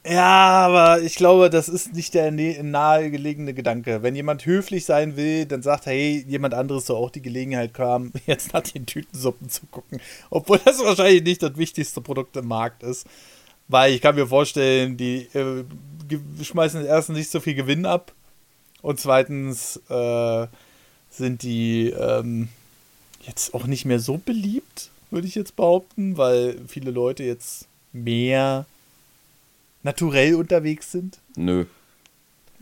Ja, aber ich glaube, das ist nicht der nä- nahegelegene Gedanke. Wenn jemand höflich sein will, dann sagt, hey, jemand anderes soll auch die Gelegenheit haben, (laughs) jetzt nach den Tütensuppen zu gucken. Obwohl das wahrscheinlich nicht das wichtigste Produkt im Markt ist. Weil ich kann mir vorstellen, die äh, schmeißen erstens nicht so viel Gewinn ab und zweitens äh, sind die ähm, jetzt auch nicht mehr so beliebt, würde ich jetzt behaupten, weil viele Leute jetzt mehr naturell unterwegs sind. Nö.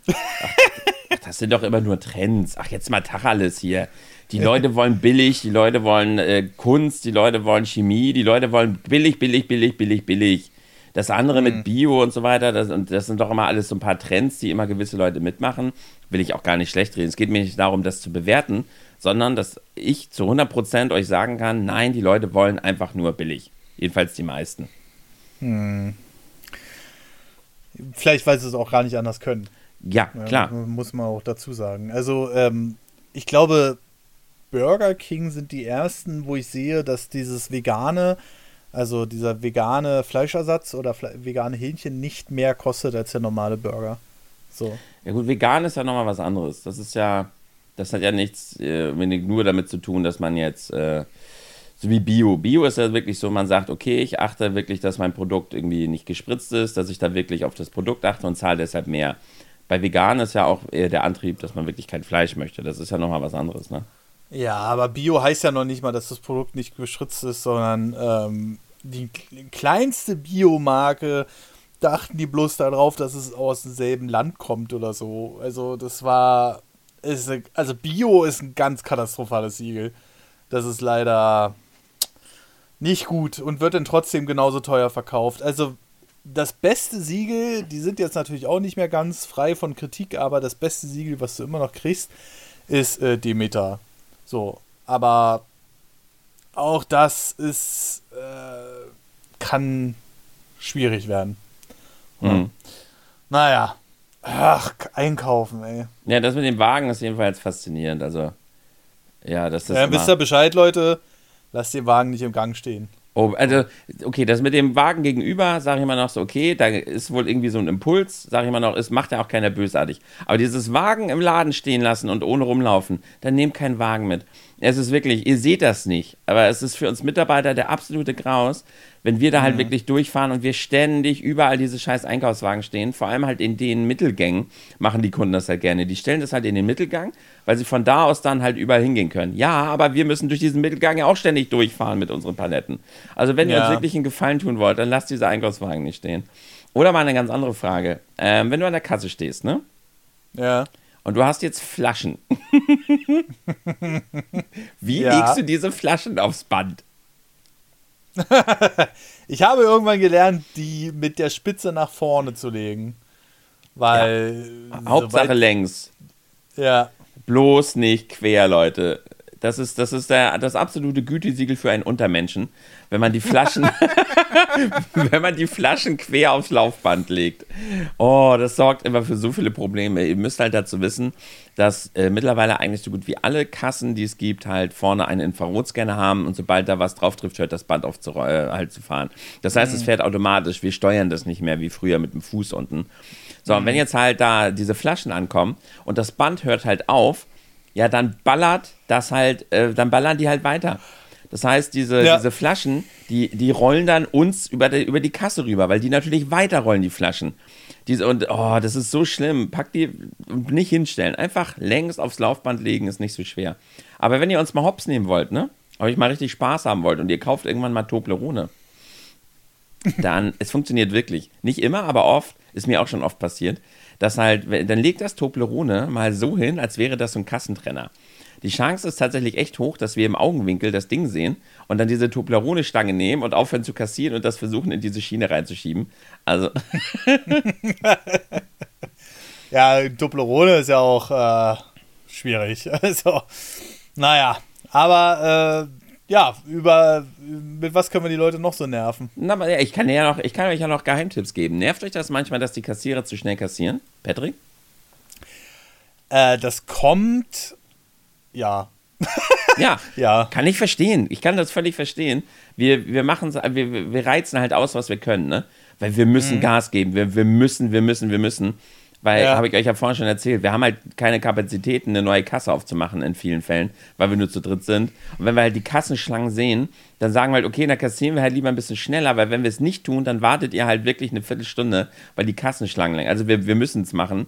Ach, das sind doch immer nur Trends. Ach, jetzt mal Tacheles hier. Die (laughs) Leute wollen billig, die Leute wollen äh, Kunst, die Leute wollen Chemie, die Leute wollen billig, billig, billig, billig, billig. Das andere mit Bio und so weiter, das, und das sind doch immer alles so ein paar Trends, die immer gewisse Leute mitmachen. Will ich auch gar nicht schlecht reden. Es geht mir nicht darum, das zu bewerten, sondern dass ich zu 100% euch sagen kann, nein, die Leute wollen einfach nur billig. Jedenfalls die meisten. Vielleicht, weil sie es auch gar nicht anders können. Ja, Ja, klar. Muss man auch dazu sagen. Also, ähm, ich glaube, Burger King sind die ersten, wo ich sehe, dass dieses vegane, also dieser vegane Fleischersatz oder vegane Hähnchen nicht mehr kostet als der normale Burger. So. Ja gut, vegan ist ja nochmal was anderes. Das ist ja, das hat ja nichts äh, unbedingt nur damit zu tun, dass man jetzt, äh, so wie Bio. Bio ist ja wirklich so, man sagt, okay, ich achte wirklich, dass mein Produkt irgendwie nicht gespritzt ist, dass ich da wirklich auf das Produkt achte und zahle deshalb mehr. Bei vegan ist ja auch eher der Antrieb, dass man wirklich kein Fleisch möchte. Das ist ja nochmal was anderes, ne? Ja, aber Bio heißt ja noch nicht mal, dass das Produkt nicht geschützt ist, sondern ähm, die kleinste Biomarke, achten die bloß darauf, dass es aus demselben Land kommt oder so. Also das war, ist, also Bio ist ein ganz katastrophales Siegel. Das ist leider nicht gut und wird dann trotzdem genauso teuer verkauft. Also das beste Siegel, die sind jetzt natürlich auch nicht mehr ganz frei von Kritik, aber das beste Siegel, was du immer noch kriegst, ist äh, Demeter. So, aber auch das ist, äh, kann schwierig werden. Mhm. Naja, ach, einkaufen, ey. Ja, das mit dem Wagen ist jedenfalls faszinierend. Also, ja, das ist. Ja, wisst ihr Bescheid, Leute? Lasst den Wagen nicht im Gang stehen. Oh, also, okay, das mit dem Wagen gegenüber, sage ich immer noch so, okay, da ist wohl irgendwie so ein Impuls, sage ich immer noch, es macht ja auch keiner bösartig. Aber dieses Wagen im Laden stehen lassen und ohne rumlaufen, dann nehmt keinen Wagen mit. Es ist wirklich, ihr seht das nicht, aber es ist für uns Mitarbeiter der absolute Graus, wenn wir da halt wirklich durchfahren und wir ständig überall diese scheiß Einkaufswagen stehen, vor allem halt in den Mittelgängen machen die Kunden das halt gerne. Die stellen das halt in den Mittelgang, weil sie von da aus dann halt überall hingehen können. Ja, aber wir müssen durch diesen Mittelgang ja auch ständig durchfahren mit unseren Paletten. Also wenn ihr Ja. uns wirklich einen Gefallen tun wollt, dann lasst diese Einkaufswagen nicht stehen. Oder mal eine ganz andere Frage. Ähm, wenn du an der Kasse stehst, ne? Ja. Und du hast jetzt Flaschen. (laughs) Wie Ja. legst du diese Flaschen aufs Band? (laughs) Ich habe irgendwann gelernt, die mit der Spitze nach vorne zu legen. Weil. Hauptsache soweit- längs. Ja. Bloß nicht quer, Leute. Das ist, das ist der, das absolute Gütesiegel für einen Untermenschen, wenn man die Flaschen, (laughs) (laughs) wenn man die Flaschen quer aufs Laufband legt. Oh, das sorgt immer für so viele Probleme. Ihr müsst halt dazu wissen, dass äh, mittlerweile eigentlich so gut wie alle Kassen, die es gibt, halt vorne einen Infrarotscanner haben und sobald da was drauf trifft, hört das Band auf zu, äh, halt zu fahren. Das heißt, es fährt automatisch. Wir steuern das nicht mehr wie früher mit dem Fuß unten. So, und wenn jetzt halt da diese Flaschen ankommen und das Band hört halt auf, ja, dann ballert das halt, äh, dann ballern die halt weiter. Das heißt, diese, Ja. diese Flaschen, die, die rollen dann uns über die, über die Kasse rüber, weil die natürlich weiterrollen, die Flaschen. Diese, und oh, das ist so schlimm. Packt die nicht hinstellen. Einfach längs aufs Laufband legen, ist nicht so schwer. Aber wenn ihr uns mal hops nehmen wollt, ne? Euch mal richtig Spaß haben wollt und ihr kauft irgendwann mal Toblerone, dann, es funktioniert wirklich. Nicht immer, aber oft, ist mir auch schon oft passiert, dass halt, dann legt das Toblerone mal so hin, als wäre das so ein Kassentrenner. Die Chance ist tatsächlich echt hoch, dass wir im Augenwinkel das Ding sehen und dann diese Toblerone-Stange nehmen und aufhören zu kassieren und das versuchen, in diese Schiene reinzuschieben. Also. (laughs) ja, Toblerone ist ja auch äh, schwierig. (laughs) Also, naja. Aber äh, ja, über mit was können wir die Leute noch so nerven? Na, aber ja, ich kann ja noch, ich kann euch ja noch Geheimtipps geben. Nervt euch das manchmal, dass die Kassierer zu schnell kassieren? Patrick? Äh, das kommt. Ja. ja, (laughs) ja. Kann ich verstehen. Ich kann das völlig verstehen. Wir, wir machen wir, wir reizen halt aus, was wir können, ne? Weil wir müssen mhm. Gas geben. Wir, wir müssen, wir müssen, wir müssen. Weil, ja. habe ich euch ja vorhin schon erzählt, wir haben halt keine Kapazitäten, eine neue Kasse aufzumachen in vielen Fällen, weil wir nur zu dritt sind. Und wenn wir halt die Kassenschlangen sehen, dann sagen wir halt, okay, dann kassieren wir halt lieber ein bisschen schneller, weil wenn wir es nicht tun, dann wartet ihr halt wirklich eine Viertelstunde, weil die Kassenschlangen lang. Also wir, wir müssen es machen.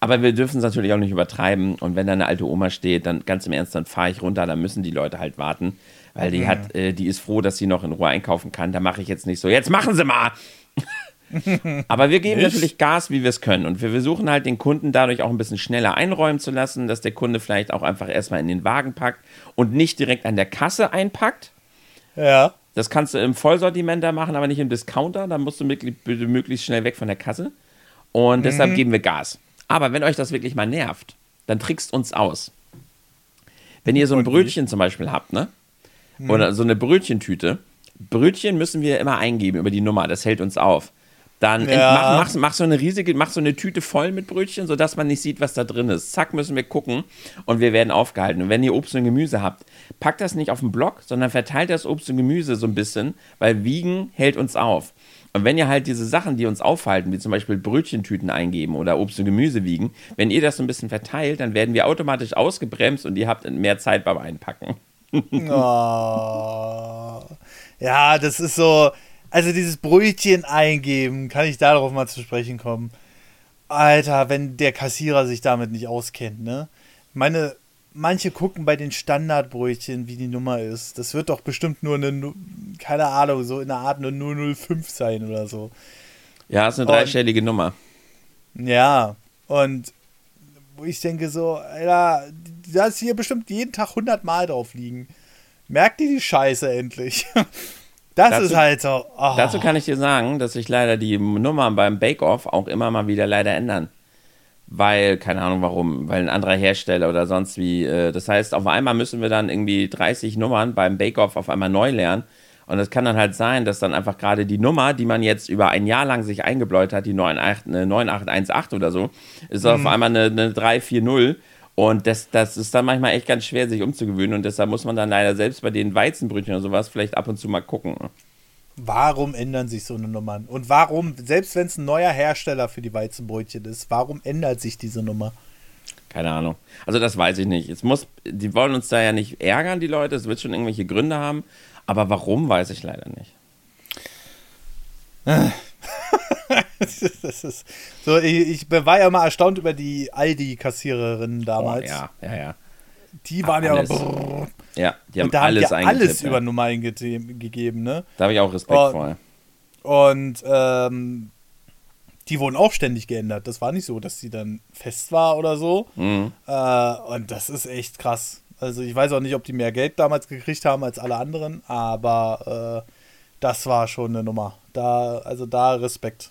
Aber wir dürfen es natürlich auch nicht übertreiben. Und wenn da eine alte Oma steht, dann ganz im Ernst, dann fahre ich runter, dann müssen die Leute halt warten. Weil die mhm. hat, äh, die ist froh, dass sie noch in Ruhe einkaufen kann. Da mache ich jetzt nicht so, jetzt machen sie mal! (laughs) Aber wir geben Nicht? natürlich Gas, wie wir es können. Und wir versuchen halt den Kunden dadurch auch ein bisschen schneller einräumen zu lassen, dass der Kunde vielleicht auch einfach erstmal in den Wagen packt und nicht direkt an der Kasse einpackt. Ja. Das kannst du im Vollsortiment da machen, aber nicht im Discounter. Da musst du möglichst schnell weg von der Kasse. Und mhm. deshalb geben wir Gas. Aber wenn euch das wirklich mal nervt, dann trickst uns aus. Wenn ihr so ein Brötchen zum Beispiel habt, ne? Mhm. Oder so eine Brötchentüte. Brötchen müssen wir immer eingeben über die Nummer. Das hält uns auf. Dann ja. mach, mach, mach, so eine riesige, mach so eine Tüte voll mit Brötchen, sodass man nicht sieht, was da drin ist. Zack, müssen wir gucken und wir werden aufgehalten. Und wenn ihr Obst und Gemüse habt, packt das nicht auf den Block, sondern verteilt das Obst und Gemüse so ein bisschen, weil Wiegen hält uns auf. Und wenn ihr halt diese Sachen, die uns aufhalten, wie zum Beispiel Brötchentüten eingeben oder Obst und Gemüse wiegen, wenn ihr das so ein bisschen verteilt, dann werden wir automatisch ausgebremst und ihr habt mehr Zeit beim Einpacken. (laughs) oh. Ja, das ist so, also dieses Brötchen eingeben, kann ich darauf mal zu sprechen kommen? Alter, wenn der Kassierer sich damit nicht auskennt, ne? Meine, manche gucken bei den Standardbrötchen, wie die Nummer ist. Das wird doch bestimmt nur eine, keine Ahnung, so in der Art eine 005 sein oder so. Ja, ist eine dreistellige Nummer. Ja, und wo ich denke so, Alter, da ist hier bestimmt jeden Tag 100 Mal drauf liegen. Merkt ihr die Scheiße endlich? (laughs) Das dazu, ist halt so. Oh. Dazu kann ich dir sagen, dass sich leider die Nummern beim Bake-Off auch immer mal wieder leider ändern. Weil, keine Ahnung warum, weil ein anderer Hersteller oder sonst wie. Äh, das heißt, auf einmal müssen wir dann irgendwie 30 Nummern beim Bake-Off auf einmal neu lernen. Und es kann dann halt sein, dass dann einfach gerade die Nummer, die man jetzt über ein Jahr lang sich eingebläut hat, die 98, eine 9818 oder so, ist mhm. auf einmal eine, eine 340 und das, das ist dann manchmal echt ganz schwer, sich umzugewöhnen. Und deshalb muss man dann leider selbst bei den Weizenbrötchen oder sowas vielleicht ab und zu mal gucken. Warum ändern sich so eine Nummern? Und warum, selbst wenn es ein neuer Hersteller für die Weizenbrötchen ist, warum ändert sich diese Nummer? Keine Ahnung. Also das weiß ich nicht. Es muss, die wollen uns da ja nicht ärgern, die Leute. Es wird schon irgendwelche Gründe haben. Aber warum, weiß ich leider nicht. (laughs) das ist so, ich, ich, war ja immer erstaunt über die Aldi-Kassiererinnen damals. Oh, ja, ja, ja. Die waren alles. ja brrr. Ja, die haben alles haben ja alles über Nummer eingegeben, ne? Da habe ich auch Respekt und, vor. Und ähm, die wurden auch ständig geändert. Das war nicht so, dass sie dann fest war oder so. Mhm. Äh, und das ist echt krass. Also ich weiß auch nicht, ob die mehr Geld damals gekriegt haben als alle anderen, aber äh, das war schon eine Nummer. Da, also da Respekt.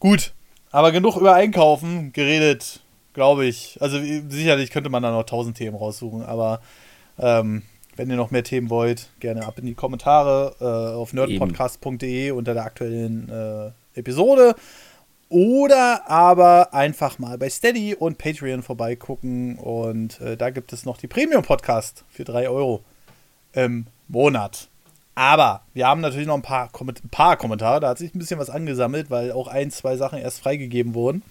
Gut, aber genug über Einkaufen geredet, glaube ich. Also sicherlich könnte man da noch tausend Themen raussuchen, aber ähm, wenn ihr noch mehr Themen wollt, gerne ab in die Kommentare äh, auf nerdpodcast.de unter der aktuellen äh, Episode. Oder aber einfach mal bei Steady und Patreon vorbeigucken. Und äh, da gibt es noch die Premium-Podcast für 3 Euro im Monat. Aber wir haben natürlich noch ein paar, ein paar Kommentare. Da hat sich ein bisschen was angesammelt, weil auch ein, zwei Sachen erst freigegeben wurden.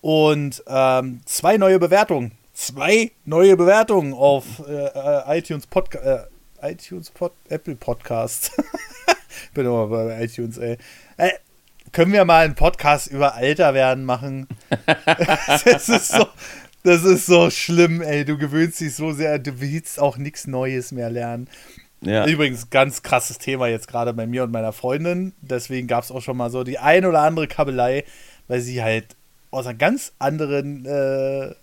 Und ähm, zwei neue Bewertungen. Zwei neue Bewertungen auf äh, äh iTunes Podcast. Äh, iTunes Pod Apple Podcast. (laughs) Bin immer bei iTunes, ey. Äh, können wir mal einen Podcast über Alter werden machen? (laughs) das ist so. Das ist so schlimm, ey. Du gewöhnst dich so sehr, du willst auch nichts Neues mehr lernen. Ja. Übrigens, ganz krasses Thema jetzt gerade bei mir und meiner Freundin. Deswegen gab es auch schon mal so die ein oder andere Kabelei, weil sie halt aus einer ganz anderen äh,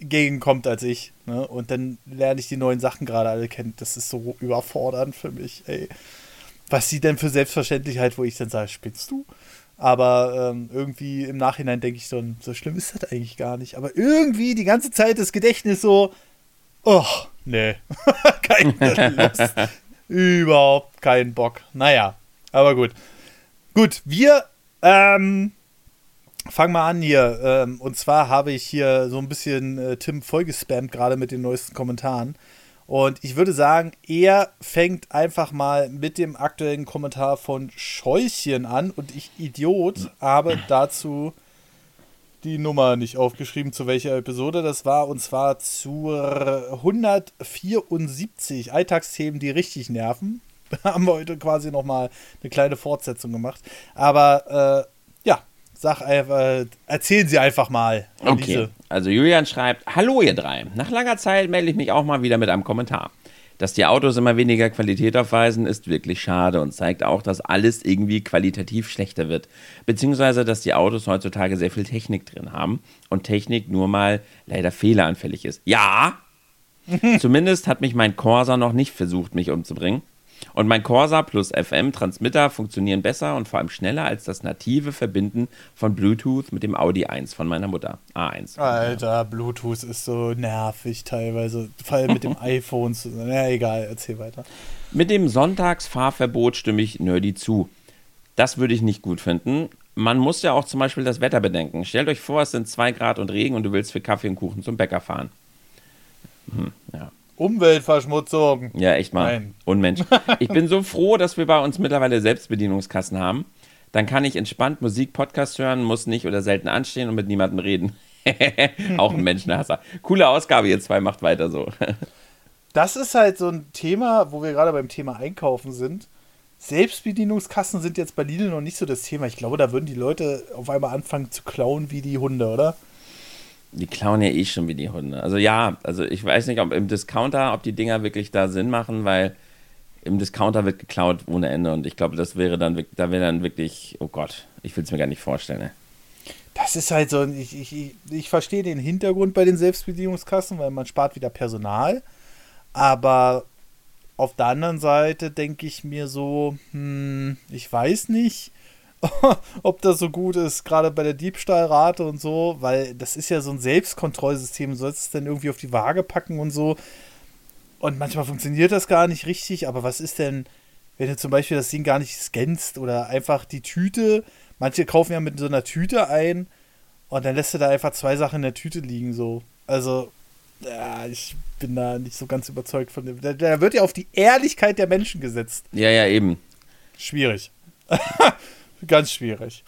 entgegenkommt als ich. Ne? Und dann lerne ich die neuen Sachen gerade alle kennen. Das ist so überfordernd für mich, ey. Was sie denn für Selbstverständlichkeit, wo ich dann sage, spinnst du? Aber ähm, irgendwie im Nachhinein denke ich so, so schlimm ist das eigentlich gar nicht. Aber irgendwie die ganze Zeit das Gedächtnis so, oh, nee, (laughs) keine Lust. Überhaupt keinen Bock. Naja, aber gut. Gut, wir ähm, fangen mal an hier. Ähm, und zwar habe ich hier so ein bisschen äh, Tim vollgespammt, gerade mit den neuesten Kommentaren. Und ich würde sagen, er fängt einfach mal mit dem aktuellen Kommentar von Scheuchen an. Und ich, Idiot, habe dazu die Nummer nicht aufgeschrieben, zu welcher Episode das war. Und zwar zur 174 Alltagsthemen, die richtig nerven. Da (laughs) haben wir heute quasi nochmal eine kleine Fortsetzung gemacht. Aber äh, sag einfach, erzählen Sie einfach mal. Okay. Also Julian schreibt: Hallo, ihr drei. Nach langer Zeit melde ich mich auch mal wieder mit einem Kommentar. Dass die Autos immer weniger Qualität aufweisen, ist wirklich schade und zeigt auch, dass alles irgendwie qualitativ schlechter wird. Beziehungsweise, dass die Autos heutzutage sehr viel Technik drin haben und Technik nur mal leider fehleranfällig ist. Ja! (laughs) Zumindest hat mich mein Corsa noch nicht versucht, mich umzubringen. Und mein Corsa plus FM-Transmitter funktionieren besser und vor allem schneller als das native Verbinden von Bluetooth mit dem Audi 1 von meiner Mutter. A1. Alter, Bluetooth ist so nervig teilweise. Vor allem mit dem (laughs) iPhone. Na egal, erzähl weiter. Mit dem Sonntagsfahrverbot stimme ich Nerdy zu. Das würde ich nicht gut finden. Man muss ja auch zum Beispiel das Wetter bedenken. Stellt euch vor, es sind 2 Grad und Regen und du willst für Kaffee und Kuchen zum Bäcker fahren. Hm, ja. Umweltverschmutzung. Ja, echt mal. Nein. Unmensch. (laughs) Ich bin so froh, dass wir bei uns mittlerweile Selbstbedienungskassen haben. Dann kann ich entspannt Musik, Podcast hören, muss nicht oder selten anstehen und mit niemandem reden. (laughs) Auch ein Menschenhasser. Coole Ausgabe, ihr zwei macht weiter so. (laughs) das ist halt so ein Thema, wo wir gerade beim Thema Einkaufen sind. Selbstbedienungskassen sind jetzt bei Lidl noch nicht so das Thema. Ich glaube, da würden die Leute auf einmal anfangen zu klauen wie die Hunde, oder? Die klauen ja eh schon wie die Hunde. Also ja, also ich weiß nicht, ob im Discounter, ob die Dinger wirklich da Sinn machen, weil im Discounter wird geklaut ohne Ende und ich glaube, das wäre dann, da wäre dann wirklich, oh Gott, ich will es mir gar nicht vorstellen. Ne? Das ist halt so, ich, ich, ich verstehe den Hintergrund bei den Selbstbedienungskassen, weil man spart wieder Personal, aber auf der anderen Seite denke ich mir so, hm, ich weiß nicht, (laughs) ob das so gut ist, gerade bei der Diebstahlrate und so, weil das ist ja so ein Selbstkontrollsystem, du sollst es dann irgendwie auf die Waage packen und so. Und manchmal funktioniert das gar nicht richtig, aber was ist denn, wenn du zum Beispiel das Ding gar nicht scannst oder einfach die Tüte, manche kaufen ja mit so einer Tüte ein und dann lässt du da einfach zwei Sachen in der Tüte liegen, so. Also, ja, ich bin da nicht so ganz überzeugt von dem. Da, da wird ja auf die Ehrlichkeit der Menschen gesetzt. Ja, ja, eben. Schwierig. (laughs) Ganz schwierig.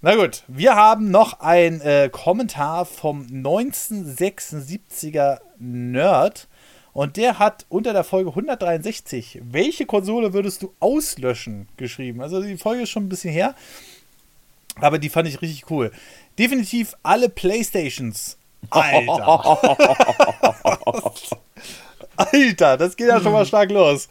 Na gut, wir haben noch ein äh, Kommentar vom 1976er Nerd. Und der hat unter der Folge 163, welche Konsole würdest du auslöschen, geschrieben. Also die Folge ist schon ein bisschen her. Aber die fand ich richtig cool. Definitiv alle Playstations. Alter. (laughs) (laughs) Alter, das geht ja schon mal stark los.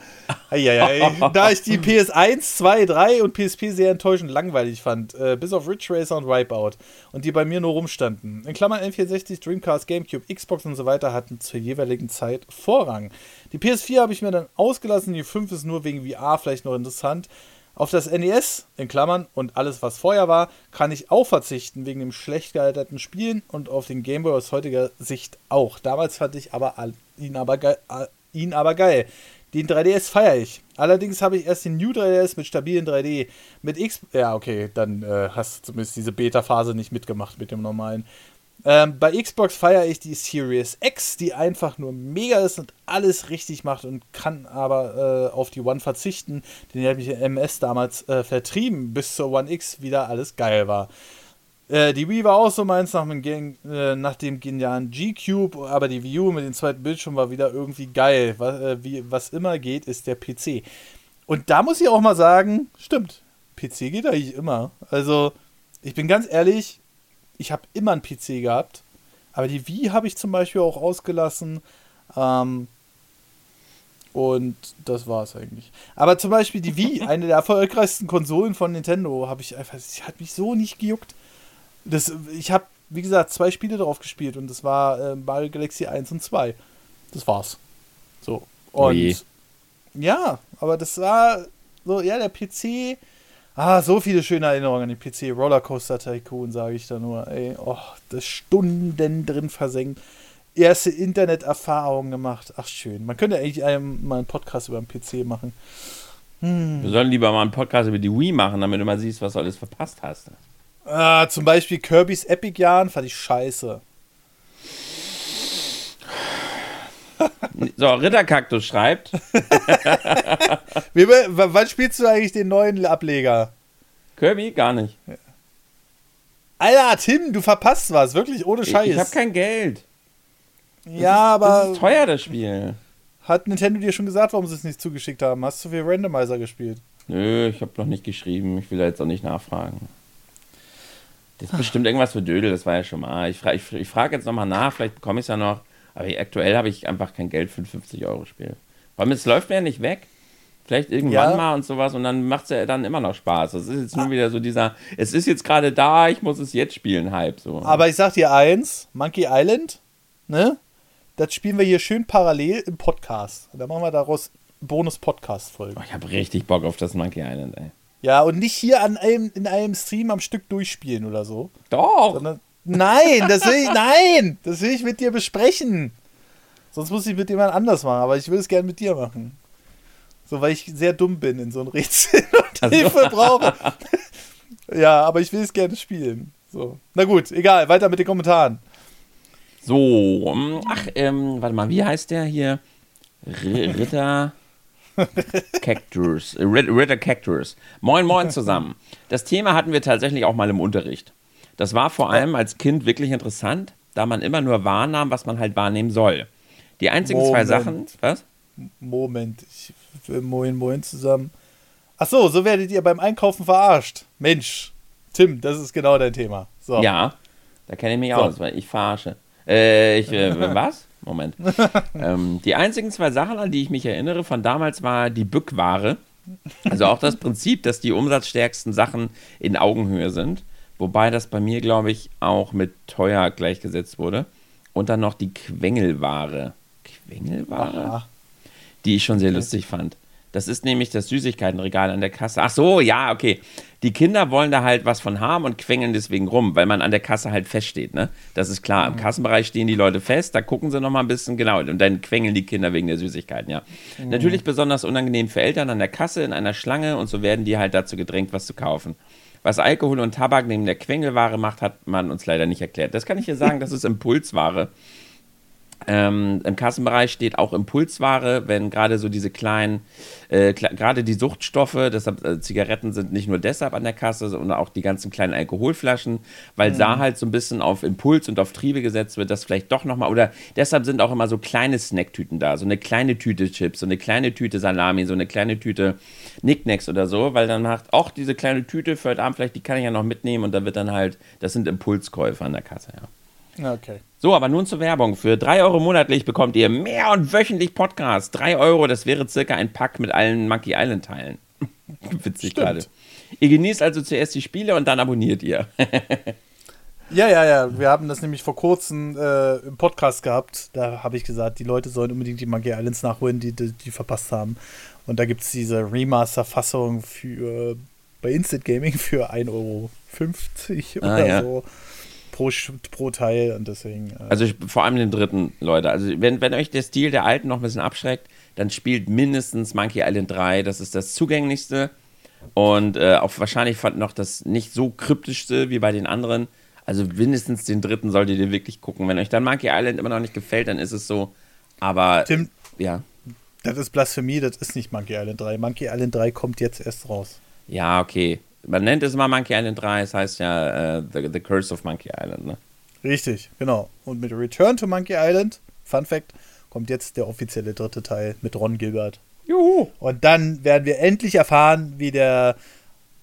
Eieiei. (laughs) Da ich die PS1, 2, 3 und PSP sehr enttäuschend langweilig fand, äh, bis auf Ridge Racer und Wipeout, und die bei mir nur rumstanden. In Klammern N64, Dreamcast, Gamecube, Xbox und so weiter hatten zur jeweiligen Zeit Vorrang. Die PS4 habe ich mir dann ausgelassen, die 5 ist nur wegen VR vielleicht noch interessant. Auf das NES, in Klammern, und alles, was vorher war, kann ich auch verzichten, wegen dem schlecht gealterten Spielen und auf den Gameboy aus heutiger Sicht auch. Damals fand ich aber ihn aber, äh, ihn aber geil. Den 3DS feiere ich. Allerdings habe ich erst den New 3DS mit stabilen 3D. Mit X. Ja, okay, dann äh, hast du zumindest diese Beta-Phase nicht mitgemacht mit dem normalen. Ähm, bei Xbox feiere ich die Series X, die einfach nur mega ist und alles richtig macht und kann aber äh, auf die One verzichten. Den habe ich im MS damals äh, vertrieben, bis zur One X wieder alles geil war. Äh, die Wii war auch so meins nach dem, äh, nach dem genialen G-Cube, aber die Wii U mit dem zweiten Bildschirm war wieder irgendwie geil. Was, äh, wie, was immer geht, ist der PC. Und da muss ich auch mal sagen, stimmt, PC geht eigentlich immer. Also, ich bin ganz ehrlich, ich habe immer einen PC gehabt, aber die Wii habe ich zum Beispiel auch ausgelassen. Ähm, und das war es eigentlich. Aber zum Beispiel die Wii, (laughs) eine der erfolgreichsten Konsolen von Nintendo, habe ich einfach, sie hat mich so nicht gejuckt das, ich habe wie gesagt, zwei Spiele drauf gespielt und das war äh, Mario Galaxy 1 und 2. Das war's. So. Und je. ja, aber das war so, ja, der PC. Ah, so viele schöne Erinnerungen an den PC. Rollercoaster Tycoon, sage ich da nur. Ey, oh, das Stunden drin versenkt. Erste Interneterfahrungen gemacht. Ach, schön. Man könnte eigentlich einem mal einen Podcast über den PC machen. Wir sollen lieber mal einen Podcast über die Wii machen, damit du mal siehst, was du alles verpasst hast. Ah, zum Beispiel Kirby's Epic Jahren fand ich scheiße. So, Ritterkaktus schreibt. (laughs) Wie, wann spielst du eigentlich den neuen Ableger? Kirby? Gar nicht. Alter, Tim, du verpasst was. Wirklich ohne Ich, Scheiß. ich habe kein Geld. ja, Das aber ist teuer, das Spiel. hat Nintendo dir schon gesagt, warum sie es nicht zugeschickt haben? Hast du viel Randomizer gespielt? Nö, ich habe noch nicht geschrieben. Ich will da jetzt auch nicht nachfragen. Das ist bestimmt irgendwas für Dödel, das war ja schon mal. Ich, fra ich, ich frage jetzt nochmal nach, vielleicht bekomme ich es ja noch. Aber aktuell habe ich einfach kein Geld für ein 50-Euro-Spiel. Vor allem, es läuft mir ja nicht weg. Vielleicht irgendwann Ja. mal und sowas und dann macht es ja dann immer noch Spaß. Das ist jetzt nur wieder so dieser, es ist jetzt gerade da, ich muss es jetzt spielen, Hype. So. Aber ich sag dir eins: Monkey Island, ne? Das spielen wir hier schön parallel im Podcast. Und dann machen wir daraus Bonus-Podcast-Folgen. Oh, ich habe richtig Bock auf das Monkey Island, ey. Ja, und nicht hier an einem, in einem Stream am Stück durchspielen oder so. Doch! Sondern, nein, das will ich, nein, das will ich mit dir besprechen. Sonst muss ich mit jemand anders machen, aber ich will es gerne mit dir machen. So, weil ich sehr dumm bin in so ein Rätsel (laughs) und Ach so. Hilfe brauche. ja, aber ich will es gerne spielen. So. Na gut, egal, weiter mit den Kommentaren. So, ähm, ach, ähm, warte mal, wie heißt der hier? R Ritter (laughs) Cactus. äh, Rit- Ritter Cactus. Moin, moin zusammen. Das Thema hatten wir tatsächlich auch mal im Unterricht. Das war vor allem als Kind wirklich interessant, da man immer nur wahrnahm, was man halt wahrnehmen soll. Die einzigen zwei Moment. Sachen. Was? Moment, ich will Moin Moin zusammen. Ach so, so werdet ihr beim Einkaufen verarscht. Mensch, Tim, das ist genau dein Thema. So. Ja, da kenne ich mich So. aus, weil ich verarsche. Äh, ich, äh, (laughs) was? Moment. ähm, die einzigen zwei Sachen, an die ich mich erinnere von damals, war die Bückware. Also auch das Prinzip, dass die umsatzstärksten Sachen in Augenhöhe sind. Wobei das bei mir, glaube ich, auch mit teuer gleichgesetzt wurde. Und dann noch die Quengelware. Quengelware? Aha. die ich schon sehr lustig fand. Das ist nämlich das Süßigkeitenregal an der Kasse. Ach so, ja, okay. Die Kinder wollen da halt was von haben und quengeln deswegen rum, weil man an der Kasse halt feststeht, ne? Das ist klar. Im Kassenbereich stehen die Leute fest, da gucken sie noch mal ein bisschen, genau, und dann quengeln die Kinder wegen der Süßigkeiten, ja. Natürlich besonders unangenehm für Eltern an der Kasse in einer Schlange und so werden die halt dazu gedrängt, was zu kaufen. Was Alkohol und Tabak neben der Quengelware macht, hat man uns leider nicht erklärt. Das kann ich dir sagen, (laughs) das ist Impulsware. Ähm, Im Kassenbereich steht auch Impulsware, wenn gerade so diese kleinen, äh, gerade die Suchtstoffe, deshalb äh, Zigaretten sind nicht nur deshalb an der Kasse, sondern auch die ganzen kleinen Alkoholflaschen, weil da halt so ein bisschen auf Impuls und auf Triebe gesetzt wird, dass vielleicht doch nochmal, oder deshalb sind auch immer so kleine Snacktüten da, so eine kleine Tüte Chips, so eine kleine Tüte Salami, so eine kleine Tüte Nicknacks oder so, weil dann macht auch diese kleine Tüte für heute Abend vielleicht, die kann ich ja noch mitnehmen und da wird dann halt, das sind Impulskäufe an der Kasse, ja. Okay. So, aber nun zur Werbung. Für 3 Euro monatlich bekommt ihr mehr und wöchentlich Podcasts. 3 Euro, das wäre circa ein Pack mit allen Monkey Island Teilen. (laughs) Witzig Stimmt. gerade. Ihr genießt also zuerst die Spiele und dann abonniert ihr. (laughs) Ja, ja, ja. Wir haben das nämlich vor kurzem äh, im Podcast gehabt. Da habe ich gesagt, die Leute sollen unbedingt die Monkey Islands nachholen, die, die, die verpasst haben. Und da gibt es diese Remaster-Fassung für bei Instant Gaming für 1,50 Euro Ah, oder ja. so pro, pro Teil. Und deswegen. Äh, Also ich, vor allem den dritten, Leute. Also wenn, wenn euch der Stil der alten noch ein bisschen abschreckt, dann spielt mindestens Monkey Island 3. Das ist das zugänglichste und äh, auch wahrscheinlich fand noch das nicht so kryptischste wie bei den anderen. Also mindestens den dritten solltet ihr wirklich gucken. Wenn euch dann Monkey Island immer noch nicht gefällt, dann ist es so. Aber Tim, ja. das ist Blasphemie, das ist nicht Monkey Island 3. Monkey Island 3 kommt jetzt erst raus. Ja, okay. Man nennt es immer Monkey Island 3, es heißt ja äh, the, the Curse of Monkey Island, ne? Richtig, genau. Und mit Return to Monkey Island, Fun Fact, kommt jetzt der offizielle dritte Teil mit Ron Gilbert. Juhu! Und dann werden wir endlich erfahren, wie der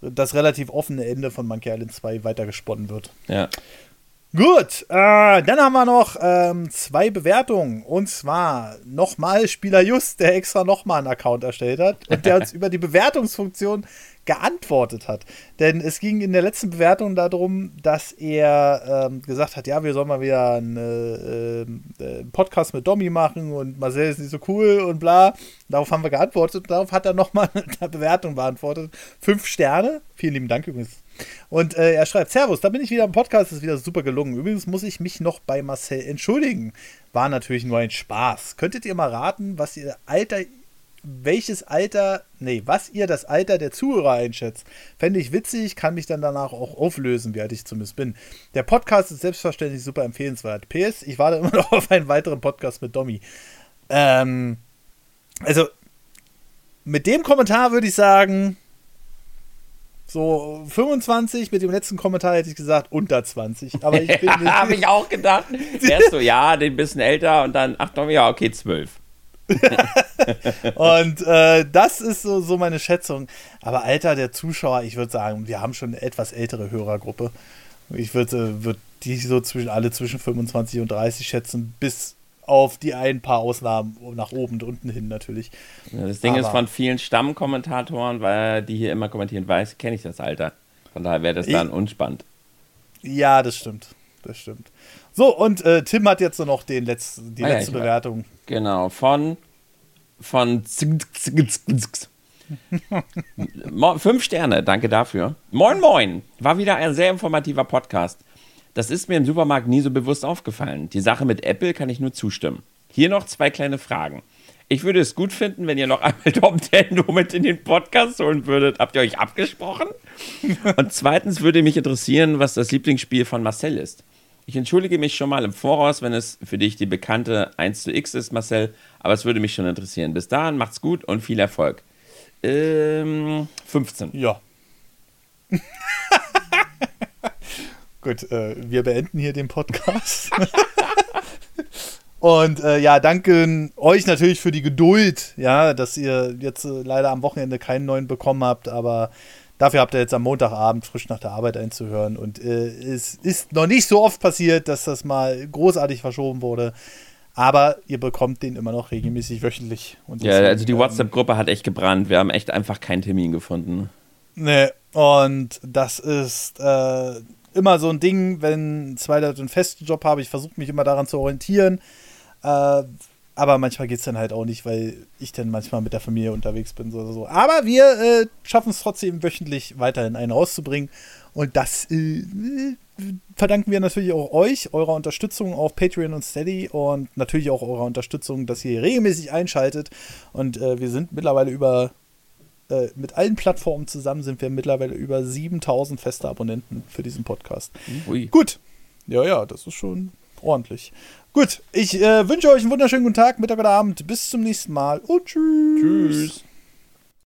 das relativ offene Ende von Monkey Island 2 weitergesponnen wird. Ja. Gut, äh, dann haben wir noch ähm, zwei Bewertungen. Und zwar nochmal Spieler Just, der extra nochmal einen Account erstellt hat und der uns (laughs) über die Bewertungsfunktion geantwortet hat. Denn es ging in der letzten Bewertung darum, dass er ähm, gesagt hat, ja, wir sollen mal wieder einen äh, äh, Podcast mit Domi machen und Marcel ist nicht so cool und bla. Darauf haben wir geantwortet und darauf hat er nochmal (laughs) eine Bewertung beantwortet. Fünf Sterne. Vielen lieben Dank übrigens. Und äh, er schreibt, Servus, da bin ich wieder im Podcast, ist wieder super gelungen. Übrigens muss ich mich noch bei Marcel entschuldigen. War natürlich nur ein Spaß. Könntet ihr mal raten, was ihr Alter welches Alter, nee, was ihr das Alter der Zuhörer einschätzt. Fände ich witzig, kann mich dann danach auch auflösen, wie alt ich zumindest bin. Der Podcast ist selbstverständlich super empfehlenswert. PS, ich warte immer (laughs) noch auf einen weiteren Podcast mit Domi. Ähm, also, mit dem Kommentar würde ich sagen, so 25, mit dem letzten Kommentar hätte ich gesagt unter 20. Aber ich (laughs) bin ja, habe ich auch gedacht. (laughs) Erst so, ja, den bisschen älter und dann, ach doch, ja, okay, 12. (laughs) und äh, das ist so, so meine Schätzung. Aber Alter der Zuschauer, ich würde sagen, wir haben schon eine etwas ältere Hörergruppe. Ich würde würd die so zwischen alle zwischen 25 und 30 schätzen, bis auf die ein paar Ausnahmen nach oben und unten hin natürlich. Ja, das Ding Aber ist von vielen Stammkommentatoren, weil die hier immer kommentieren, weiß, kenne ich das Alter. Von daher wäre das dann ich, unspannend. Ja, das stimmt. Das stimmt. So, und äh, Tim hat jetzt noch den Letz-, die ah, letzte ja, Bewertung. Genau, von, von (laughs) fünf Sterne, danke dafür. Moin, moin, war wieder ein sehr informativer Podcast. Das ist mir im Supermarkt nie so bewusst aufgefallen. Die Sache mit Apple kann ich nur zustimmen. Hier noch zwei kleine Fragen. Ich würde es gut finden, wenn ihr noch einmal (laughs) Tom Tendo mit in den Podcast holen würdet. Habt ihr euch abgesprochen? (laughs) Und zweitens würde mich interessieren, was das Lieblingsspiel von Marcel ist. Ich entschuldige mich schon mal im Voraus, wenn es für dich die bekannte 1 zu X ist, Marcel, aber es würde mich schon interessieren. Bis dahin, macht's gut und viel Erfolg. Ähm, 15. Ja. (laughs) gut, äh, wir beenden hier den Podcast. (laughs) Und äh, ja, danke euch natürlich für die Geduld, ja, dass ihr jetzt äh, leider am Wochenende keinen neuen bekommen habt, aber Dafür habt ihr jetzt am Montagabend frisch nach der Arbeit einzuhören. Und äh, es ist noch nicht so oft passiert, dass das mal großartig verschoben wurde. Aber ihr bekommt den immer noch regelmäßig wöchentlich. ja, also die WhatsApp-Gruppe hat echt gebrannt. Wir haben echt einfach keinen Termin gefunden. Ne, und das ist äh, immer so ein Ding, wenn zwei Leute einen festen Job haben. Ich versuche mich immer daran zu orientieren. Äh, aber manchmal geht es dann halt auch nicht, weil ich dann manchmal mit der Familie unterwegs bin. So, so. Aber wir äh, schaffen es trotzdem wöchentlich weiterhin einen rauszubringen. Und das äh, verdanken wir natürlich auch euch, eurer Unterstützung auf Patreon und Steady und natürlich auch eurer Unterstützung, dass ihr regelmäßig einschaltet. Und äh, wir sind mittlerweile über, äh, mit allen Plattformen zusammen sind wir mittlerweile über 7000 feste Abonnenten für diesen Podcast. Ui. Gut. Ja, ja, das ist schon ordentlich. Gut, ich äh, wünsche euch einen wunderschönen guten Tag, Mittag oder Abend. Bis zum nächsten Mal und tschüss. Tschüss.